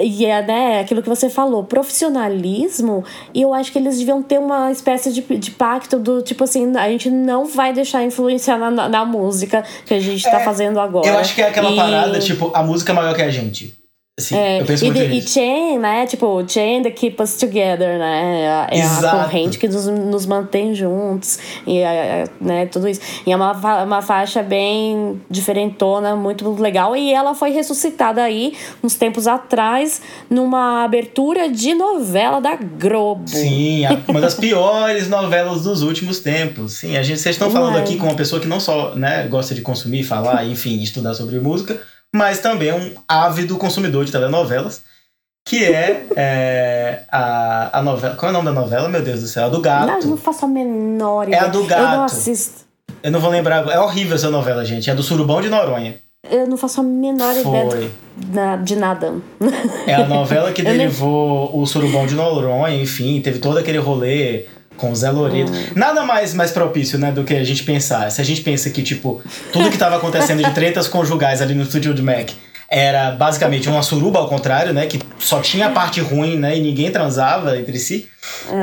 e é né, aquilo que você falou, profissionalismo, e eu acho que eles deviam ter uma espécie de, de pacto do tipo assim: a gente não vai deixar influenciar na, na, música que a gente tá É, fazendo agora. eu acho que é aquela E- parada, tipo, a música é maior que a gente. Assim, é, eu penso e, muito de- e chain, né? Tipo, chain that keep us together, né? É a- É a corrente que nos, nos mantém juntos. E, é, é, né, tudo isso. E é uma, uma faixa bem diferentona, muito legal. E ela foi ressuscitada aí, uns tempos atrás, numa abertura de novela da Globo. Sim, uma das piores novelas dos últimos tempos. Sim, a gente, vocês estão falando Ué. aqui com uma pessoa que não só né, gosta de consumir, falar, enfim, estudar sobre música, mas também é um ávido consumidor de telenovelas, que é, é, a, a novela. Qual é o nome da novela, meu Deus do céu? A do Não, Gato. não faço a menor É ideia. a do Eu não gato. assisto. Eu não vou lembrar. É horrível essa novela, gente. É do Surubão de Noronha. Eu não faço a menor ideia Foi. de, na- de nada. É a novela que Eu nem- derivou o Surubão de Noronha, enfim, teve todo aquele rolê com o Zé Loreto. Hum. Nada mais, mais propício, né, do que a gente pensar. Se a gente pensa que, tipo, tudo que tava acontecendo de tretas conjugais ali no estúdio de Mac era basicamente uma suruba ao contrário, né, que só tinha a parte ruim, né, e ninguém transava entre si.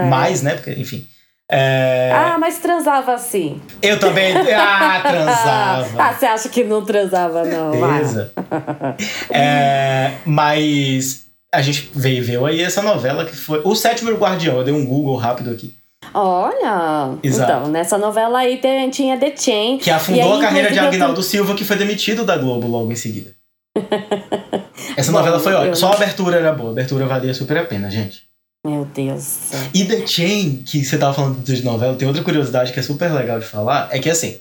Mais, né, porque, enfim. É, Ah, mas transava assim. eu também. Ah, transava. ah, você acha que não transava, não? Beleza. É, mas a gente veio, veio aí essa novela que foi. O Sétimo Guardião, eu dei um Google rápido aqui. Olha! Exato. Então, nessa novela aí tinha The Chain. Que afundou aí, a carreira de inclusive, eu Agnaldo Silva, que foi demitido da Globo logo em seguida. Essa Bom, novela foi ótima. Só a abertura era boa. A abertura valia super a pena, gente. Meu Deus. E The Chain, que você tava falando de novela, tem outra curiosidade que é super legal de falar, é que assim,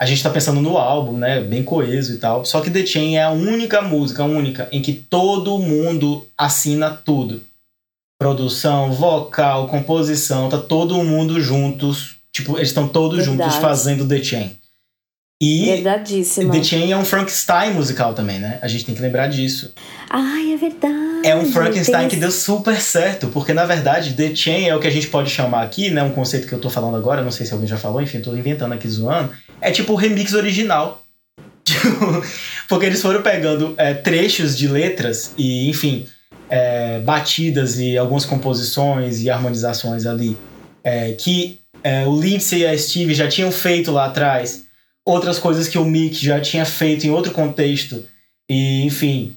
a gente tá pensando no álbum, né, bem coeso e tal, só que The Chain é a única música, a única, em que todo mundo assina tudo. Produção, vocal, composição, tá todo mundo juntos, tipo, eles estão todos juntos Verdade. fazendo The Chain. E Verdadíssima. The Chain é um Frankenstein musical também, né? A gente tem que lembrar disso. Ai, é verdade. É um Frankenstein que deu super certo, porque na verdade The Chain é o que a gente pode chamar aqui, né? Um conceito que eu tô falando agora, não sei se alguém já falou, enfim, tô inventando aqui zoando. É tipo o remix original. Tipo, porque eles foram pegando é, trechos de letras e, enfim, é, batidas e algumas composições e harmonizações ali é, que é, o Lindsay e a Steve já tinham feito lá atrás, outras coisas que o Mick já tinha feito em outro contexto, e enfim,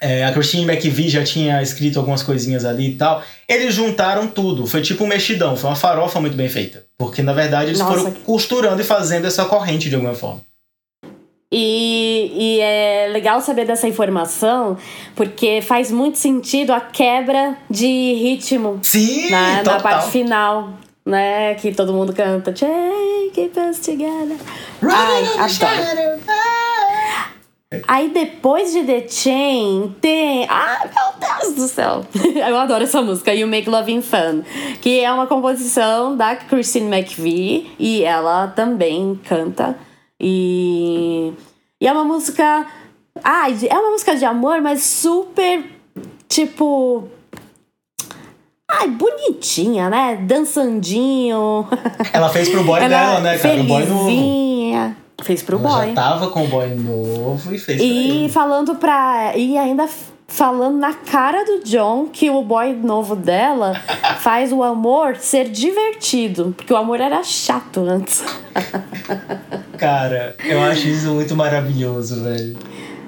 é, a Christine McVie já tinha escrito algumas coisinhas ali e tal. Eles juntaram tudo, foi tipo um mexidão, foi uma farofa muito bem feita, porque na verdade eles Nossa. foram costurando e fazendo essa corrente de alguma forma. E, e é legal saber dessa informação, porque faz muito sentido a quebra de ritmo Sim, na, na parte final, né? Que todo mundo canta keep us together. Ai, adoro. Aí depois de The Chain tem. Ai, meu Deus do céu! Eu adoro essa música, You Make Loving Fun, que é uma composição da Christine McVie e ela também canta. E, e é uma música. Ai, de- é uma música de amor, mas super. Tipo. Ai, bonitinha, né? Dançandinho. Ela fez pro boy Ela dela, né, cara? O boy novo. Fez pro Ela boy. já tava com o boy novo e fez pra E ele. falando pra. E ainda falando na cara do John que o boy novo dela faz o amor ser divertido. Porque o amor era chato antes. Cara, eu acho isso muito maravilhoso, velho.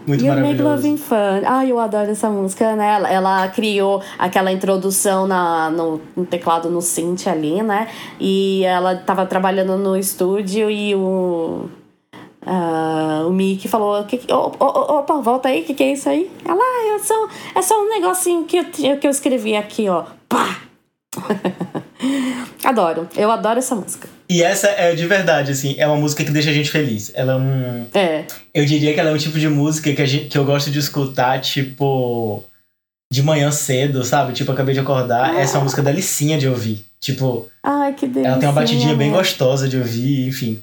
Muito You make maravilhoso. loving fun. Ai, eu adoro essa música, né? Ela, ela criou aquela introdução na, no, no teclado no synth ali, né? E ela tava trabalhando no estúdio e o. ah, o Mickey falou: que, que- "Ô, ô, ô, opa, volta aí, o que, que é isso aí? Ela, ah, é só, é só um negocinho que eu, que eu escrevi aqui, ó. Pá! adoro, eu adoro essa música. E essa é de verdade, assim, é uma música que deixa a gente feliz. Ela é um. É. Eu diria que ela é um tipo de música que, a gente, que eu gosto de escutar, tipo. De manhã cedo, sabe? Tipo, acabei de acordar. Essa é uma música delicinha de ouvir. Tipo, Ai, que delícia. ela tem uma batidinha bem né? gostosa de ouvir, enfim.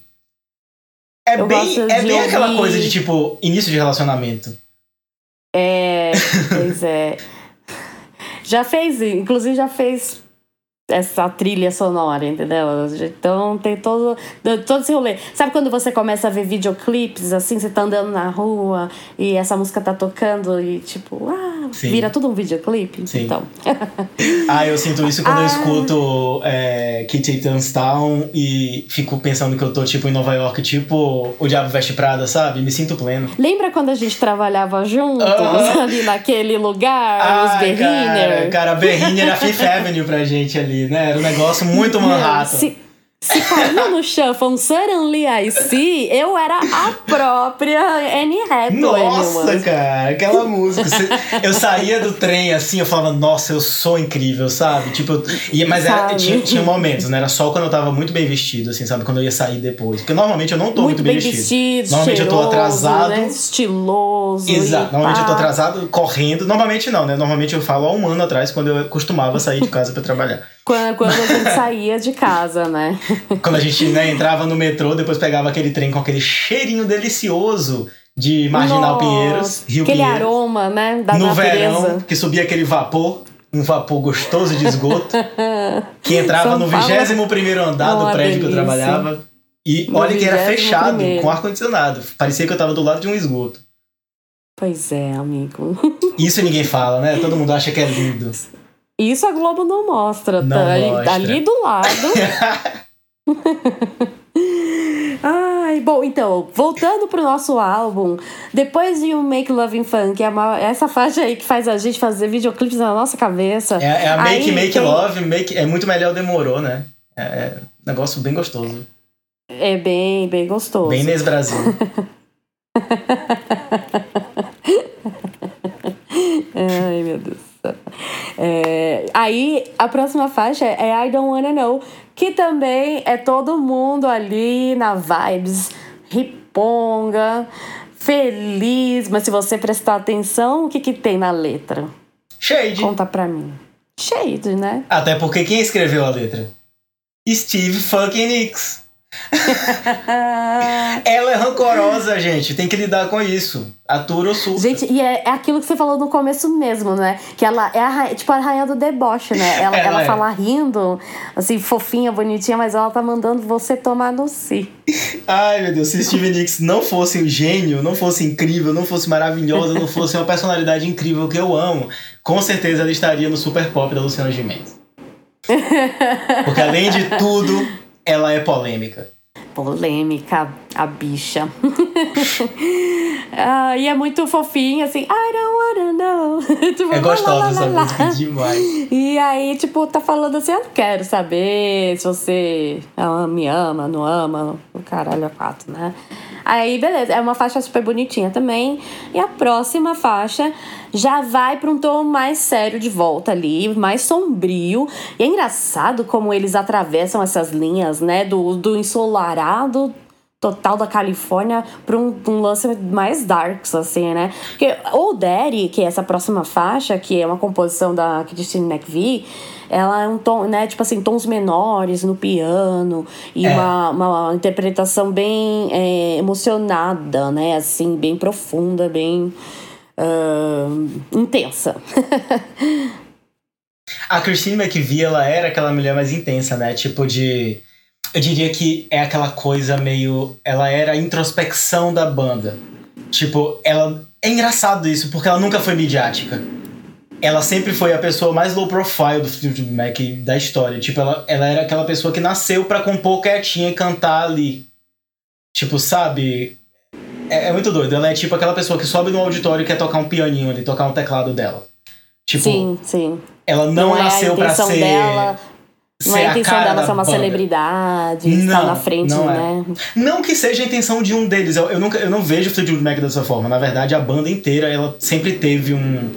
É Eu bem, é bem aquela ouvir- coisa de, tipo, início de relacionamento. É, pois é. Já fez, inclusive já fez essa trilha sonora, entendeu? Então tem todo, todo esse rolê. Sabe quando você começa a ver videoclipes, assim, você tá andando na rua e essa música tá tocando e tipo, ah, Sim. vira tudo um videoclipe? Sim. Então. Ah, eu sinto isso quando eu Ah. escuto é, Kitty Town e fico pensando que eu tô, tipo, em Nova York, tipo o Diabo Veste Prada, sabe? Me sinto pleno. Lembra quando a gente trabalhava juntos Aham. ali naquele lugar, os Ai, Berliner? Cara, cara, Berliner era Fifth Avenue pra gente ali, né? Era um negócio muito Manhattan. Se, se caiu no um Suddenly I See, eu era a própria Anne Hathaway, Nossa, mano. cara, aquela música. Eu saía do trem assim, eu falava, nossa, eu sou incrível, sabe? Tipo, eu- mas era, tinha, tinha momentos, né? Era só quando eu tava muito bem vestido, assim, sabe? Quando eu ia sair depois. Porque normalmente eu não tô muito, Muito bem vestido, Normalmente eu tô cheiroso, atrasado. né? estiloso. Exato. Normalmente eu tô atrasado correndo. Normalmente não, né? Normalmente eu falo há um ano atrás, quando eu costumava sair de casa pra trabalhar. Quando, quando a gente saía de casa, né? Quando a gente né, entrava no metrô, depois pegava aquele trem com aquele cheirinho delicioso de Marginal Nossa, Pinheiros, Rio Aquele Pinheiros. aroma, né? Da no natureza. verão, que subia aquele vapor, um vapor gostoso de esgoto, que entrava São no Paulo- 21 andar do Uma prédio que eu delícia. trabalhava. E No olha que era 21º. fechado, com ar-condicionado. Parecia que eu tava do lado de um esgoto. Pois é, amigo. Isso ninguém fala, né? Todo mundo acha que é lindo. Isso a Globo não mostra, Não tá? Ali- mostra. Ali do lado. Ai, bom, então, voltando pro nosso álbum, depois de o Make Love Fun, que é uma- essa faixa aí que faz a gente fazer videoclipes na nossa cabeça. É, é a Make Make tem- Love, make, é muito melhor demorou, né? É, é um negócio bem gostoso. É bem, bem gostoso. Bem nesse Brasil. Ai, meu Deus. do céu. É, aí, a próxima faixa é I Don't Wanna Know, que também é todo mundo ali na vibes riponga, feliz. Mas se você prestar atenção, o que, que tem na letra? Shade. Conta pra mim. Shade, né? Até porque quem escreveu a letra? Steve fucking Nicks. Ela é rancorosa, gente. Tem que lidar com isso. Atura ou surta. Gente, e é, é aquilo que você falou no começo mesmo, né? Que ela é a, tipo a rainha do deboche, né? Ela, Ela ela é. fala rindo, assim, fofinha, bonitinha, mas ela tá mandando você tomar no si. Ai, meu Deus. Se Steve Nicks não fosse um gênio, não fosse incrível, não fosse maravilhosa, não fosse uma personalidade incrível que eu amo, com certeza ela estaria no Super Pop da Luciana Gimenez. Porque além de tudo, ela é polêmica. Polêmica, a bicha. ah, e é muito fofinha, assim, I don't wanna know. tipo, É gostosa essa música demais. E aí, tipo, tá falando assim, eu não quero saber se você me ama, não ama, o caralho é quatro, né? Aí, beleza, é uma faixa super bonitinha também. E a próxima faixa já vai pra um tom mais sério de volta ali, mais sombrio. E é engraçado como eles atravessam essas linhas, né? Do, do ensolarado total da Califórnia para um, um lance mais darks, assim, né? Porque o Daddy, que é essa próxima faixa, que é uma composição da Christine McVie, ela é um tom, né? Tipo assim, tons menores no piano e É. uma, uma interpretação bem é, emocionada, né? Assim, bem profunda, bem ah, intensa. A Christine McVie, ela era aquela mulher mais intensa, né? Tipo de. Eu diria que é aquela coisa meio. Ela era a introspecção da banda. Tipo, ela. É engraçado isso, porque ela nunca foi midiática. Ela sempre foi a pessoa mais low profile do Fleetwood Mac da história. Tipo, ela, ela era aquela pessoa que nasceu para compor quietinha e cantar ali. Tipo, sabe? É, é, muito doido. Ela é tipo aquela pessoa que sobe no auditório e quer tocar um pianinho ali, tocar um teclado dela. Tipo, sim, sim. Ela não, não nasceu é pra ser. Dela não é a intenção dela ser uma banda. celebridade, não, estar na frente, não é. né? Não que seja a intenção de um deles. Eu, eu, nunca, eu não vejo o Fleetwood Mac dessa forma. Na verdade, a banda inteira, ela sempre teve um...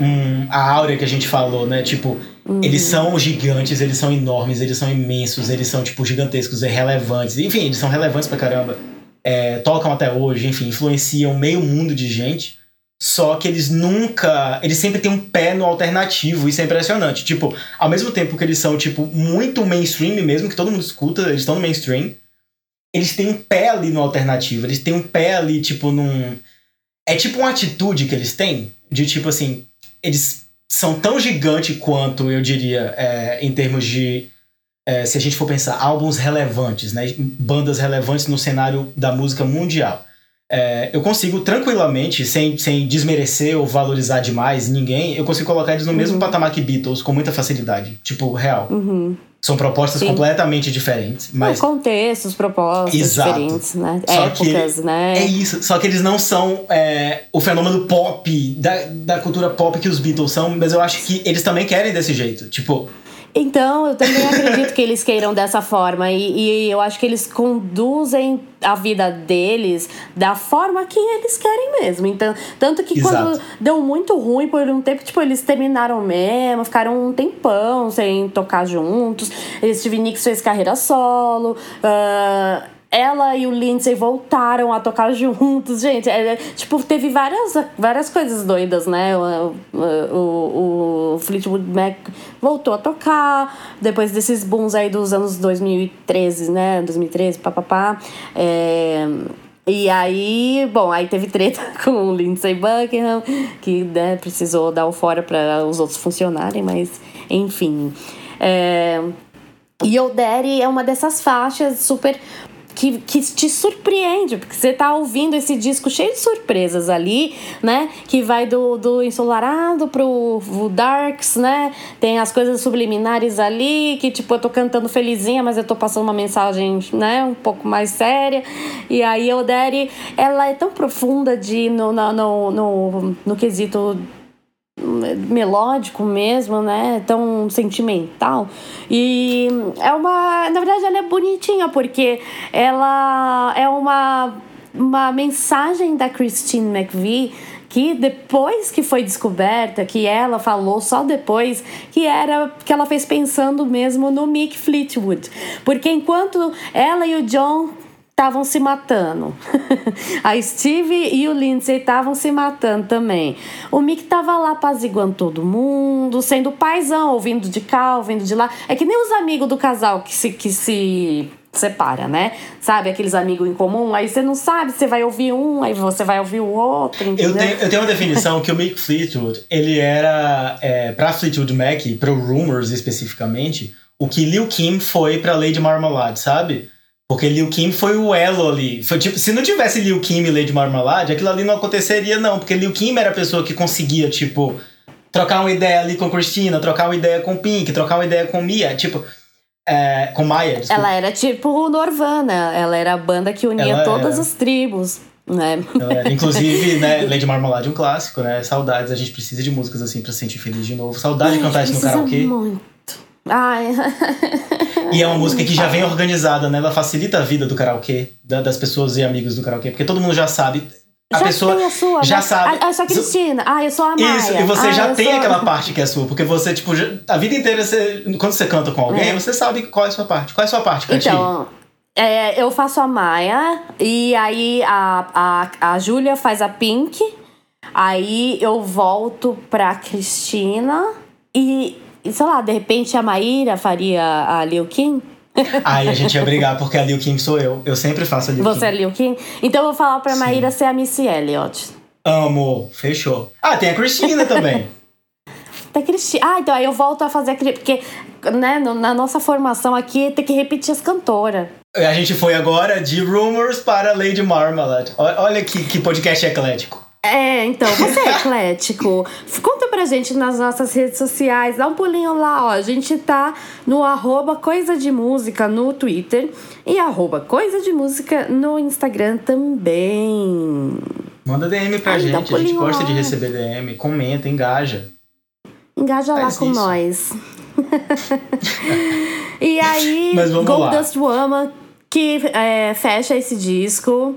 um a áurea que a gente falou, né? Tipo, uhum. eles são gigantes, eles são enormes, eles são imensos, eles são, tipo, gigantescos e relevantes. Enfim, eles são relevantes pra caramba. É, tocam até hoje, enfim, influenciam meio mundo de gente. Só que eles nunca. Eles sempre têm um pé no alternativo, isso é impressionante. Tipo, ao mesmo tempo que eles são, tipo, muito mainstream mesmo, que todo mundo escuta, eles estão no mainstream, eles têm um pé ali no alternativo, eles têm um pé ali, tipo, num. É tipo uma atitude que eles têm, de tipo assim, eles são tão gigante quanto, eu diria, é, em termos de. É, se a gente for pensar, álbuns relevantes, né? Bandas relevantes no cenário da música mundial é, eu consigo tranquilamente, sem, sem desmerecer ou valorizar demais ninguém, eu consigo colocar eles no uhum. mesmo patamar que Beatles com muita facilidade. Tipo, real. Uhum. São propostas Sim. completamente diferentes. Mas... contextos, propostas Exato. diferentes, né? Só Épocas, né? É isso. Só que eles não são é, o fenômeno pop, da, da cultura pop que os Beatles são, mas eu acho que eles também querem desse jeito. Tipo, então, eu também acredito que eles queiram dessa forma. E, e, eu acho que eles conduzem a vida deles da forma que eles querem mesmo. Então, tanto que Exato. quando deu muito ruim por um tempo, tipo, eles terminaram mesmo, ficaram um tempão sem tocar juntos. Steve Nicks fez carreira solo. Uh, ela e o Lindsay voltaram a tocar juntos. Gente, é, é, tipo, teve várias, várias coisas doidas, né? O, o, o, Fleetwood Mac voltou a tocar depois desses booms aí dos anos 2013, né? 2013, papapá. É, e aí, bom, aí teve treta com o Lindsay Buckingham, que né, precisou dar o fora para os outros funcionarem, mas enfim. É, e o Daddy é uma dessas faixas super que, que te surpreende, porque você tá ouvindo esse disco cheio de surpresas ali, né? Que vai do, do ensolarado pro darks, né? Tem as coisas subliminares ali, que tipo, eu tô cantando felizinha, mas eu tô passando uma mensagem, né? Um pouco mais séria. E aí, Oderi, ela é tão profunda de, no, no, no, no, no quesito melódico mesmo, né? Tão sentimental. E é uma. Na verdade, ela é bonitinha, porque ela é uma, uma mensagem da Christine McVie que depois que foi descoberta, que ela falou só depois, que era que ela fez pensando mesmo no Mick Fleetwood. Porque enquanto ela e o John estavam se matando. a Steve e o Lindsay estavam se matando também. O Mick tava lá apaziguando todo mundo, sendo paizão, ouvindo de cá, ouvindo de lá. É que nem os amigos do casal que se, que se separa, né? Sabe, aqueles amigos em comum, aí você não sabe, você vai ouvir um, aí você vai ouvir o outro, entendeu? Eu tenho, eu tenho uma definição que o Mick Fleetwood, ele era, é, pra Fleetwood Mac, pro Rumors especificamente, o que Lil Kim foi pra Lady Marmalade, sabe? Porque Liu Kim foi o elo ali. Foi tipo, se não tivesse Liu Kim e Lady Marmalade, aquilo ali não aconteceria, não. Porque Liu Kim era a pessoa que conseguia, tipo, trocar uma ideia ali com Cristina, trocar uma ideia com Pink, trocar uma ideia com Mia. Tipo, é, com Maya. Desculpa. Ela era tipo o Norvana. Ela era a banda que unia ela todas era. as tribos. Né? Inclusive, né, Lady Marmalade um clássico, né? Saudades, a gente precisa de músicas assim pra se sentir feliz de novo. Saudade de cantar isso no karaokê. Muito. Ai. E é uma música que já vem organizada, né? Ela facilita a vida do karaokê, das pessoas e amigos do karaokê, porque todo mundo já sabe. A já pessoa tem a sua, já né? sabe. Ah, eu sou a Cristina. Ah, eu sou a Maia. Isso, e você ah, já tem sou... aquela parte que é sua, porque você, tipo, já, a vida inteira, você, quando você canta com alguém, é. você sabe qual é a sua parte. Qual é a sua parte, Cantinho? Então, é, eu faço a Maia, e aí a, a, a Júlia faz a Pink, aí eu volto pra Cristina, e sei lá, de repente a Maíra faria a Liu Kim? Aí a gente ia brigar porque a Liu Kim sou eu. Eu sempre faço a Liu Você Kim. é Liu Kim? Então eu vou falar pra Sim. Maíra ser a Missy Elliott. Amo, fechou. Ah, tem a Cristina também. daquele estilo. Ah, então aí eu volto a fazer aquele. Porque, né, na nossa formação aqui tem que repetir as cantoras. A gente foi agora de Rumors para Lady Marmalade. Olha que, que podcast eclético. É, então, você é eclético. Conta pra gente nas nossas redes sociais, dá um pulinho lá, ó. A gente tá no arroba Coisa de Música no Twitter e arroba Coisa de Música no Instagram também. Manda DM pra Ai, gente, a gente gosta lá. de receber DM, comenta, engaja. Engaja Faz lá com isso. nós. e aí, Goldust Woman, que é, fecha esse disco.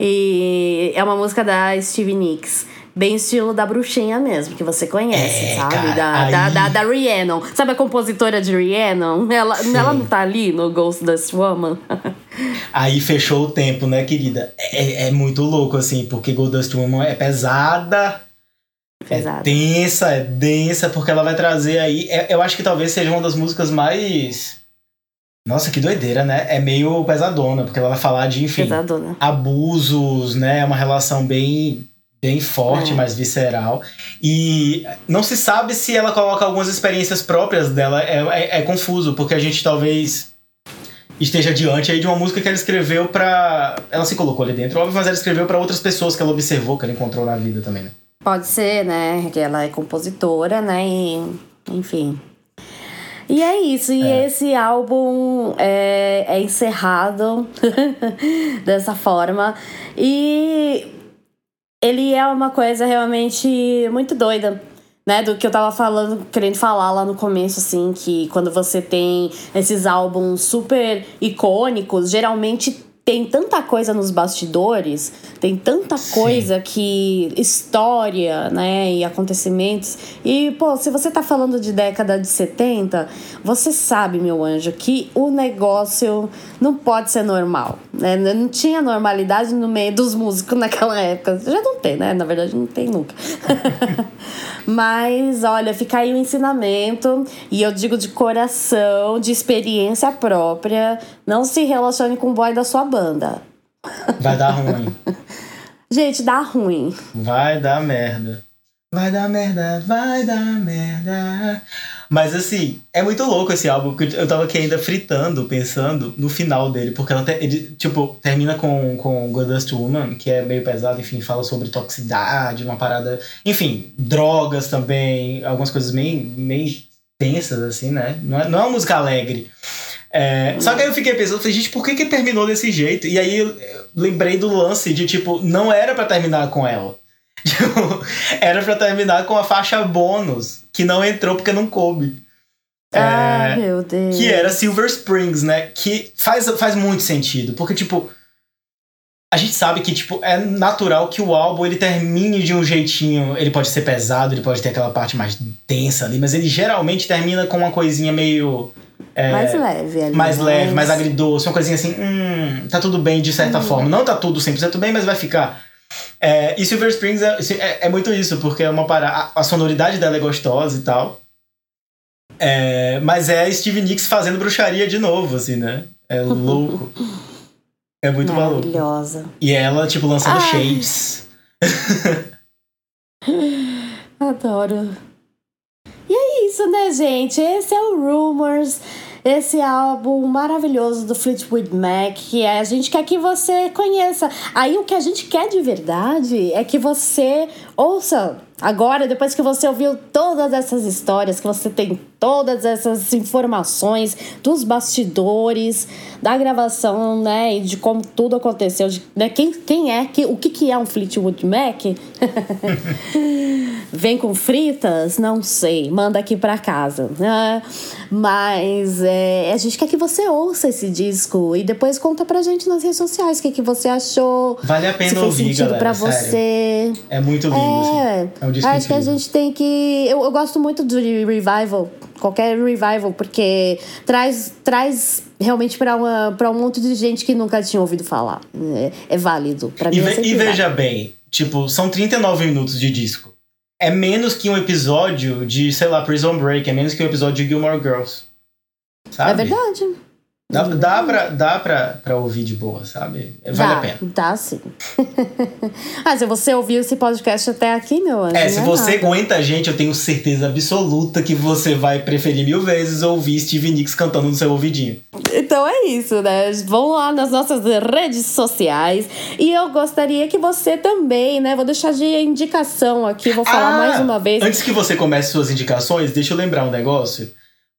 E é uma música da Stevie Nicks. Bem estilo da bruxinha mesmo, que você conhece, é, sabe? Cara, da, aí... da, da, da Rhiannon. Sabe a compositora de Rhiannon? Ela, ela não tá ali no Ghost Dust Woman? aí fechou o tempo, né, querida? É, é muito louco, assim, porque Gold Dust Woman é pesada. Pesada. É densa, é densa, porque ela vai trazer aí. É, eu acho que talvez seja uma das músicas mais nossa, que doideira, né? É meio pesadona, porque ela vai falar de, enfim, pesadona. abusos, né? É uma relação bem, bem forte, é. mais visceral. E não se sabe se ela coloca algumas experiências próprias dela. É, é, é confuso, porque a gente talvez esteja diante aí de uma música que ela escreveu para Ela se colocou ali dentro, óbvio, mas ela escreveu para outras pessoas que ela observou, que ela encontrou na vida também, né? Pode ser, né? Que ela é compositora, né? E, enfim, e é isso, e é. esse álbum é, é encerrado dessa forma. E ele é uma coisa realmente muito doida. Né, do que eu tava falando, querendo falar lá no começo, assim, que quando você tem esses álbuns super icônicos, geralmente tem tanta coisa nos bastidores, tem tanta coisa Sim. que. história, né? E acontecimentos. E, pô, se você tá falando de década de 70, você sabe, meu anjo, que o negócio não pode ser normal. Né? Não tinha normalidade no meio dos músicos naquela época. Já não tem, né? Na verdade, não tem nunca. Mas, olha, fica aí o ensinamento. E eu digo de coração, de experiência própria. Não se relacione com o boy da sua banda. Vai dar ruim. Gente, dá ruim. Vai dar merda. Vai dar merda, vai dar merda. Mas assim, é muito louco esse álbum, porque eu tava aqui ainda fritando, pensando no final dele, porque ela te, ele, tipo, termina com, com Goddust Woman, que é meio pesado, enfim, fala sobre toxicidade, uma parada. Enfim, drogas também, algumas coisas meio, meio tensas, assim, né? Não é, não é uma música alegre. É, só que aí eu fiquei pensando, falei, gente, por que, que terminou desse jeito? E aí eu lembrei do lance de, tipo, não era para terminar com ela. Era para terminar com a faixa bônus, que não entrou porque não coube. Ah, é, meu Deus. Que era Silver Springs, né? Que faz, faz muito sentido. Porque, tipo, a gente sabe que, tipo, é natural que o álbum ele termine de um jeitinho. Ele pode ser pesado, ele pode ter aquela parte mais densa ali, mas ele geralmente termina com uma coisinha meio é, mais leve ali. Mais leve, mais agridoce, uma coisinha assim, hum, tá tudo bem de certa uhum. forma. Não tá tudo 100% bem, mas vai ficar. É, e Silver Springs é, é, é, muito isso, porque é uma para a, a, sonoridade dela é gostosa e tal. É, mas é Steve Nicks fazendo bruxaria de novo, assim, né? É louco. é muito Maravilhosa. maluco. E ela, tipo, lançando Ai. shades. Adoro. E é isso, né, gente? Esse é o Rumors esse álbum maravilhoso do Fleetwood Mac, que a gente quer que você conheça. Aí o que a gente quer de verdade é que você ouça Agora, depois que você ouviu todas essas histórias, que você tem todas essas informações dos bastidores, da gravação, né, e de como tudo aconteceu, de, né, quem, quem é, que, o que, que é um Fleetwood Mac? Vem com fritas? Não sei, manda aqui para casa. Né? Mas é, a gente quer que você ouça esse disco e depois conta pra gente nas redes sociais o que, que você achou. Vale a pena se fez ouvir, sentido galera, pra você. É muito lindo, é, assim. É um disco Acho incrível. que a gente tem que. Eu, eu gosto muito do revival, qualquer revival, porque traz, traz realmente para um monte de gente que nunca tinha ouvido falar. É, é válido. Pra mim, e, é e veja bem, tipo, são 39 minutos de disco. É menos que um episódio de, sei lá, Prison Break, é menos que um episódio de Gilmore Girls. Sabe? É verdade. Dá, dá, pra, dá pra, pra ouvir de boa, sabe? Vale dá, a pena. Dá sim. ah, se você ouviu esse podcast até aqui, meu anjo. É, se é você nada. aguenta a gente, eu tenho certeza absoluta que você vai preferir mil vezes ouvir Steve Nicks cantando no seu ouvidinho. Então é isso, né? Vão lá nas nossas redes sociais. E eu gostaria que você também, né? Vou deixar de indicação aqui, vou falar Ah, mais uma vez. Antes que você comece suas indicações, deixa eu lembrar um negócio.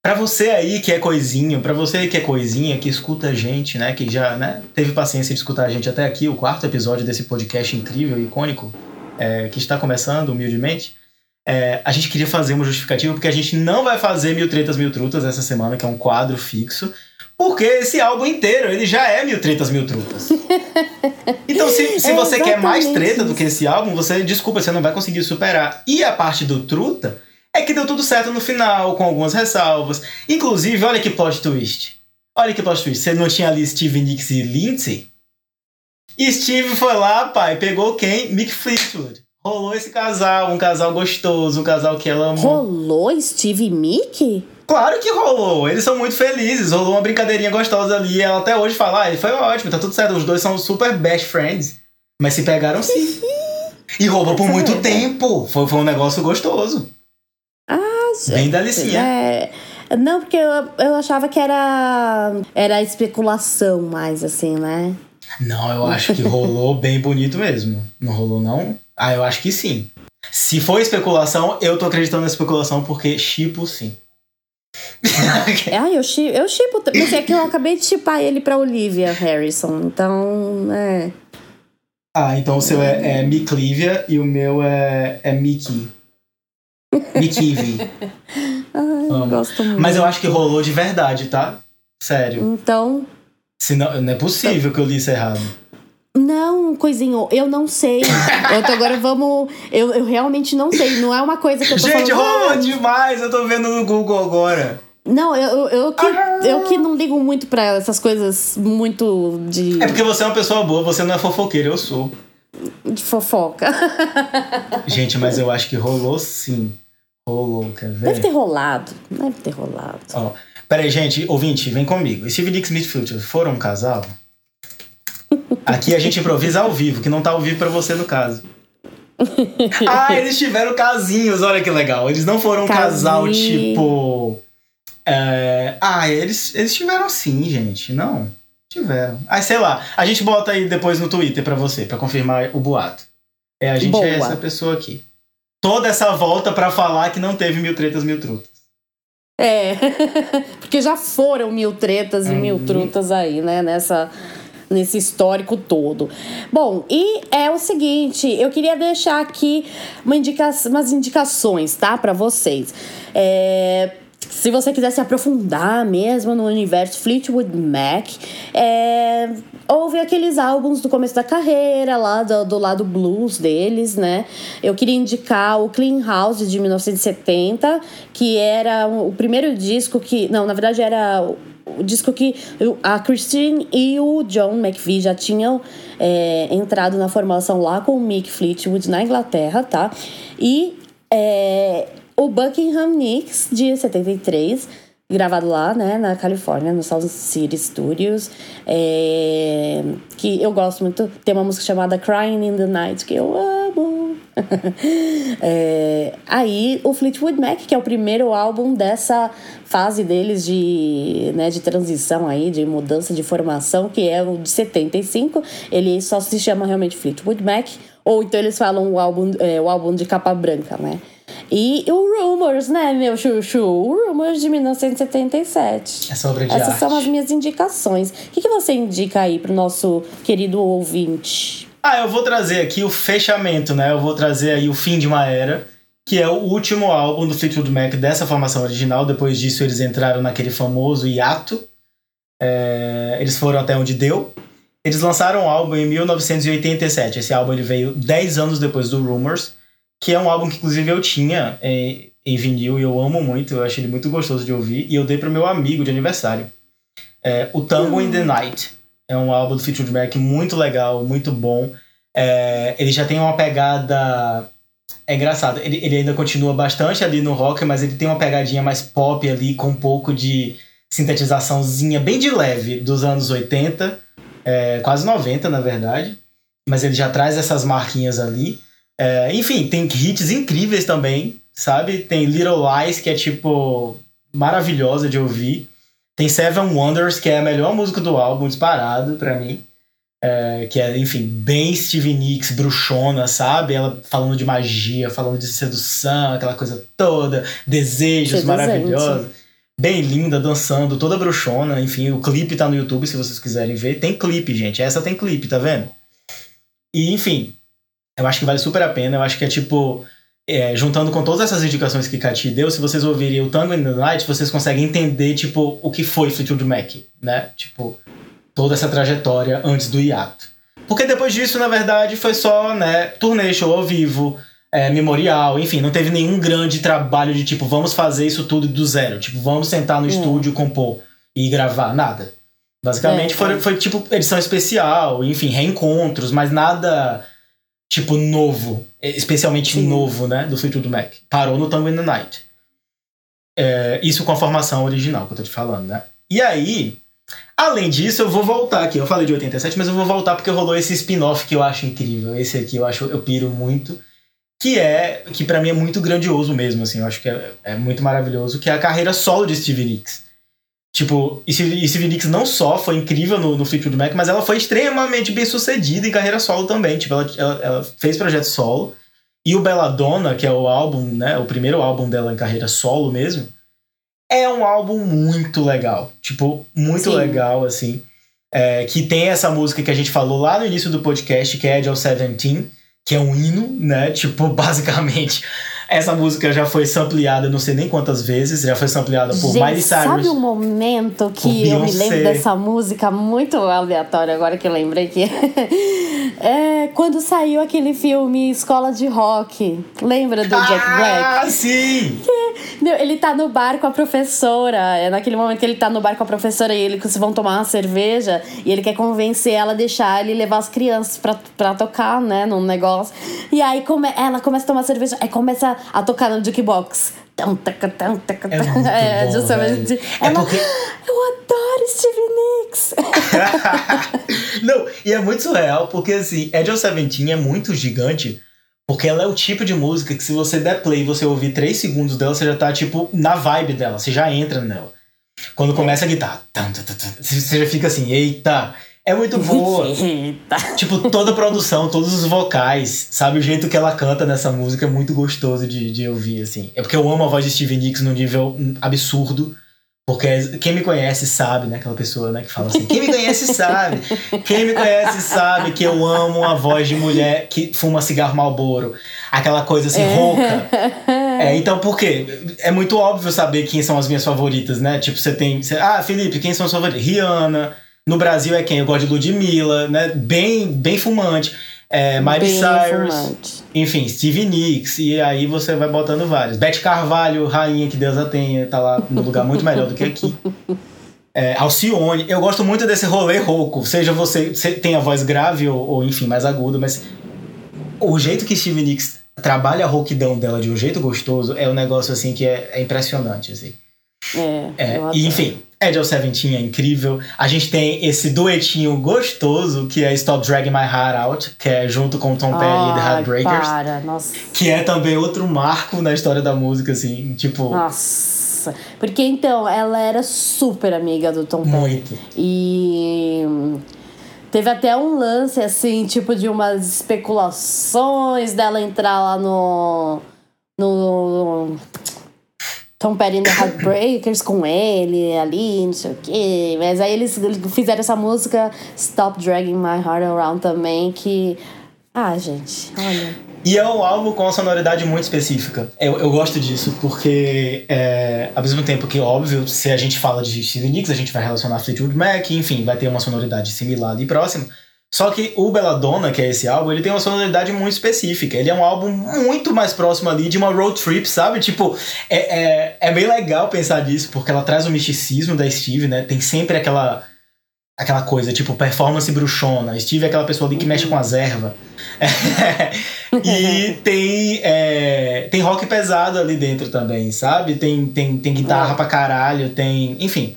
Pra você aí que é coisinho, pra você que é coisinha, que escuta a gente, né? Que já né, teve paciência de escutar a gente até aqui, o quarto episódio desse podcast incrível e icônico, é, que está começando humildemente. É, a gente queria fazer uma justificativa, porque a gente não vai fazer Mil Tretas, Mil Trutas essa semana, que é um quadro fixo. Porque esse álbum inteiro, ele já é Mil Tretas, Mil Trutas. Então, se, se É você quer mais treta do isso. que esse álbum, você, desculpa, você não vai conseguir superar. E a parte do Truta é que deu tudo certo no final, com algumas ressalvas. Inclusive, olha que plot twist. Olha que plot twist. Você não tinha ali Steve Nicks e Lindsay? E Steve foi lá, pai, pegou quem? Mick Fleetwood. Rolou esse casal, um casal gostoso, um casal que ela amou. Rolou Steve e Mickey? Claro que rolou, eles são muito felizes, rolou uma brincadeirinha gostosa ali. Ela até hoje fala, ah, foi ótimo, tá tudo certo, os dois são super best friends. Mas se pegaram sim. E rolou por muito tempo. Foi, foi um negócio gostoso. Ah, Bem delicinha. É. Não, porque eu, eu achava que era. Era especulação mais, assim, né? Não, eu acho que rolou bem bonito mesmo. Não rolou, não? Ah, eu acho que sim. Se for especulação, eu tô acreditando na especulação porque chipo sim. Ah, eu chipo, eu chipo. Mas é que eu acabei de chipar ele pra Olivia Harrison. Então, é. ah, então o seu é, é Miclívia e o meu é, é Mickey. Mickey. Ai, Amo. gosto muito. Mas eu acho que rolou de verdade, tá? Sério. Então. Senão, não é possível que eu li isso errado. Não, coisinho, eu não sei. Tô- agora vamos. Eu, eu realmente não sei. Não é uma coisa que eu tô Gente, falando. rolou "Ah, demais! Eu tô vendo no Google agora. Não, eu, eu, eu que, eu que não ligo muito pra essas coisas muito de, É porque você é uma pessoa boa, você não é fofoqueira, eu sou. De fofoca. Gente, mas eu acho que rolou sim. Rolou, quer ver? Deve ter rolado. Deve ter rolado. Ó, peraí, gente, ouvinte, vem comigo. Steve Nicks e Smith Future foram um casal? Aqui a gente improvisa ao vivo, que não tá ao vivo pra você no caso. ah, eles tiveram casinhos, olha que legal. Eles não foram um casal tipo. é, Ah, eles, eles tiveram sim, gente. Não. Tiveram. Ah, sei lá. A gente bota aí depois no Twitter pra você, pra confirmar o boato. É, a gente Boa. é essa pessoa aqui. Toda essa volta pra falar que não teve mil tretas, mil trutas. É. Porque já foram mil tretas e mil Uhum. trutas aí, né? Nessa. Nesse histórico todo. Bom, e é o seguinte, eu queria deixar aqui uma indica umas indicações, tá? Pra vocês. É, se você quiser se aprofundar mesmo no universo Fleetwood Mac, é, houve aqueles álbuns do começo da carreira, lá do, do lado blues deles, né? Eu queria indicar o Clean House de 1970, que era o primeiro disco que. Não, na verdade era o- disco que a Christine e o John McVie já tinham é, entrado na formação lá com o Mick Fleetwood na Inglaterra, tá? E é, o Buckingham Nicks de 73, gravado lá, né, na Califórnia, no South City Studios, é, que eu gosto muito. Tem uma música chamada Crying in the Night que eu amo. É, aí o Fleetwood Mac, que é o primeiro álbum dessa fase deles de, né, de transição aí, de mudança de formação, que é o de 75. Ele só se chama realmente Fleetwood Mac, ou então eles falam o álbum, é, o álbum de capa branca, né? E o Rumors, né, meu chuchu? O Rumors de 1977. Essa obra de Essas arte. são as minhas indicações. O que, que você indica aí pro nosso querido ouvinte? Ah, eu vou trazer aqui o fechamento, né? Eu vou trazer aí o fim de uma era, que é o último álbum do Fleetwood Mac dessa formação original. Depois disso, eles entraram naquele famoso hiato. É, eles foram até onde deu. Eles lançaram um álbum em 1987. Esse álbum ele veio 10 anos depois do Rumors, que é um álbum que inclusive eu tinha em, em vinil e eu amo muito. Eu achei ele muito gostoso de ouvir e eu dei pro meu amigo de aniversário. É, o Tango in the Night. É um álbum do Fleetwood Mac muito legal, muito bom. É, ele já tem uma pegada. É engraçado, ele, ele ainda continua bastante ali no rock, mas ele tem uma pegadinha mais pop ali, com um pouco de sintetizaçãozinha bem de leve dos anos 80, é, quase 90 na verdade, mas ele já traz essas marquinhas ali. É, enfim, tem hits incríveis também, sabe? Tem Little Lies, que é tipo maravilhosa de ouvir. Tem Seven Wonders, que é a melhor música do álbum, disparado para mim. É, que é, enfim, bem Stevie Nicks, bruxona, sabe? Ela falando de magia, falando de sedução, aquela coisa toda, desejos maravilhosos. Bem linda, dançando, toda bruxona. Enfim, o clipe tá no YouTube se vocês quiserem ver. Tem clipe, gente. Essa tem clipe, tá vendo? E, enfim, eu acho que vale super a pena. Eu acho que é tipo. É, juntando com todas essas indicações que Cati deu, se vocês ouvirem o Tango in the Night, vocês conseguem entender, tipo, o que foi Fleetwood Mac, né? Tipo, toda essa trajetória antes do hiato. Porque depois disso, na verdade, foi só, né, turnê, show ao vivo, é, memorial, enfim, não teve nenhum grande trabalho de tipo, vamos fazer isso tudo do zero. Tipo, vamos sentar no é. estúdio, compor e gravar, nada. Basicamente é, foi, é. foi tipo edição especial, enfim, reencontros, mas nada tipo novo, especialmente Sim. novo, né, do Fleetwood Mac. Parou no Tango in the Night. É, isso com a formação original que eu tô te falando, né? E aí, além disso, eu vou voltar aqui. Eu falei de 87, mas eu vou voltar porque rolou esse spin-off que eu acho incrível. Esse aqui eu acho, eu piro muito. Que é, que para mim é muito grandioso mesmo, assim. Eu acho que é, é muito maravilhoso, que é a carreira solo de Stevie Nicks. Tipo, e Stevie Nicks não só foi incrível no, no Fleetwood Mac, mas ela foi extremamente bem sucedida em carreira solo também. Tipo, ela, ela, ela fez projeto solo. E o Belladonna, que é o álbum, né? O primeiro álbum dela em carreira solo mesmo, é um álbum muito legal. Tipo, muito Sim. legal, assim. É, que tem essa música que a gente falou lá no início do podcast, que é Edge of Seventeen, que é um hino, né? Tipo, basicamente essa música já foi sampleada não sei nem quantas vezes, já foi sampleada por Gente, Miley Cyrus. Sabe um momento que eu me lembro dessa música muito aleatória agora que eu lembrei que é quando saiu aquele filme Escola de Rock. Lembra do Jack ah, Black? Ah, sim. Que, ele tá no bar com a professora. É naquele momento que ele tá no bar com a professora e eles vão tomar uma cerveja e ele quer convencer ela a deixar ele levar as crianças pra, pra tocar, né, num negócio. E aí come, ela começa a tomar cerveja, aí começa a tocar no jukebox. É, muito é, bom, justamente. É ela, porque... Eu adoro Stevie Nicks! Não, e é muito surreal, porque assim, Edge of Seventeen é muito gigante, porque ela é o tipo de música que se você der play e você ouvir 3 segundos dela, você já tá, tipo, na vibe dela, você já entra nela. Quando começa a guitarra, você já fica assim, eita, é muito boa. tipo, toda a produção, todos os vocais, sabe? O jeito que ela canta nessa música é muito gostoso de, de ouvir, assim. É porque eu amo a voz de Steven Nicks num nível absurdo. Porque quem me conhece sabe, né? Aquela pessoa né, que fala assim: quem me conhece sabe. Quem me conhece sabe que eu amo a voz de mulher que fuma cigarro malboro. Aquela coisa assim, é. rouca. É, então por quê? É muito óbvio saber quem são as minhas favoritas, né? Tipo, você tem. Você, ah, Felipe, quem são as favoritas? Rihanna. No Brasil é quem? Eu gosto de Ludmilla, né? Bem, bem fumante. É, Miley Cyrus, fumante. enfim, Stevie Nicks, e aí você vai botando vários. Beth Carvalho, rainha que Deus a tenha, tá lá no lugar muito melhor do que aqui. É, Alcione, eu gosto muito desse rolê rouco, seja você, você tem a voz grave ou, ou, enfim, mais aguda, mas o jeito que Stevie Nicks trabalha a rouquidão dela de um jeito gostoso é um negócio assim que é, é impressionante, assim. É, é e, enfim, Edge of Seventeen é incrível. A gente tem esse duetinho gostoso que é Stop Dragging My Heart Out, que é junto com Tom Petty e The Heartbreakers. Para, nossa. Que é também outro marco na história da música, assim, tipo. Nossa. Porque então, ela era super amiga do Tom Petty. Muito. E. Teve até um lance, assim, tipo, de umas especulações dela entrar lá no. No. Tom Petty the Heartbreakers com ele ali, não sei o quê. Mas aí eles fizeram essa música Stop Dragging My Heart Around também, que. Ah, gente, olha. E é um álbum com uma sonoridade muito específica. Eu, eu gosto disso, porque é, ao mesmo tempo que, óbvio, se a gente fala de Stevie Nicks, a gente vai relacionar Fleetwood Mac, enfim, vai ter uma sonoridade similar ali próxima. Só que o Belladonna, que é esse álbum, ele tem uma sonoridade muito específica. Ele é um álbum muito mais próximo ali de uma road trip, sabe? Tipo, é, é, é bem legal pensar disso, porque ela traz o misticismo da Steve, né? Tem sempre aquela aquela coisa, tipo, performance bruxona. Steve é aquela pessoa ali que mexe com as ervas. e tem, é, tem rock pesado ali dentro também, sabe? Tem, tem, tem guitarra é. pra caralho, tem. Enfim.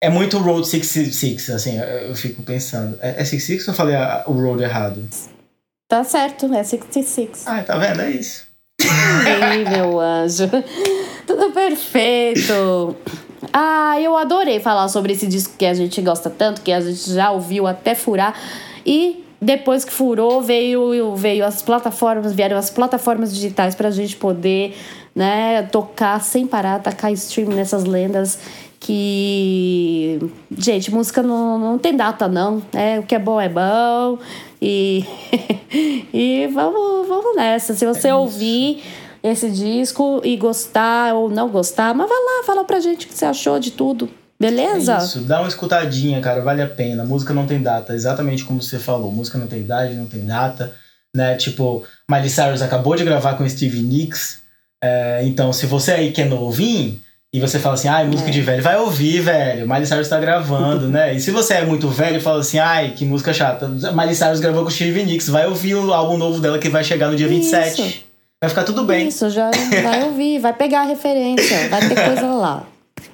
É muito Road 66, assim, eu fico pensando. É, é 66 ou eu falei a, o Road errado? Tá certo, é 66. Ah, tá vendo? É isso. Ei, meu anjo. Tudo perfeito. Ah, eu adorei falar sobre esse disco que a gente gosta tanto, que a gente já ouviu até furar. E depois que furou, veio, veio as plataformas, vieram as plataformas digitais para a gente poder né, tocar sem parar, tacar stream nessas lendas que. Gente, música não, não tem data, não. É, o que é bom é bom. E, e vamos, vamos nessa. Se você é ouvir esse disco e gostar ou não gostar, mas vai lá, fala pra gente o que você achou de tudo. Beleza? É isso, dá uma escutadinha, cara, vale a pena. Música não tem data, exatamente como você falou. Música não tem idade, não tem data, né? Tipo, Miley Cyrus acabou de gravar com Stevie Nicks. É, então, se você aí que é novinho e você fala assim, ai, música é. de velho, vai ouvir, velho. Miley Cyrus tá gravando, né? E se você é muito velho fala assim, ai, que música chata. Miley Cyrus gravou com Stevie Nicks, vai ouvir o álbum novo dela que vai chegar no dia 27. Isso. Vai ficar tudo bem. Isso, já vai ouvir, vai pegar a referência, vai ter coisa lá.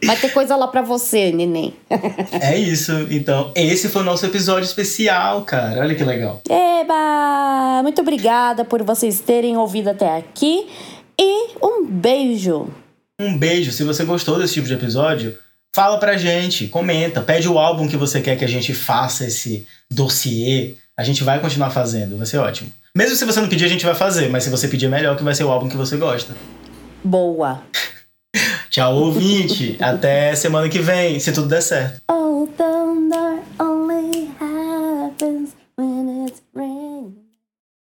Vai ter coisa lá para você, neném. é isso. Então, esse foi o nosso episódio especial, cara. Olha que legal. Eba! Muito obrigada por vocês terem ouvido até aqui. E um beijo. Um beijo. Se você gostou desse tipo de episódio, fala pra gente, comenta, pede o álbum que você quer que a gente faça esse dossiê. A gente vai continuar fazendo, vai ser ótimo. Mesmo se você não pedir, a gente vai fazer, mas se você pedir, é melhor que vai ser o álbum que você gosta. Boa. Tchau, ouvinte. Até semana que vem, se tudo der certo. Oh, thunder only happens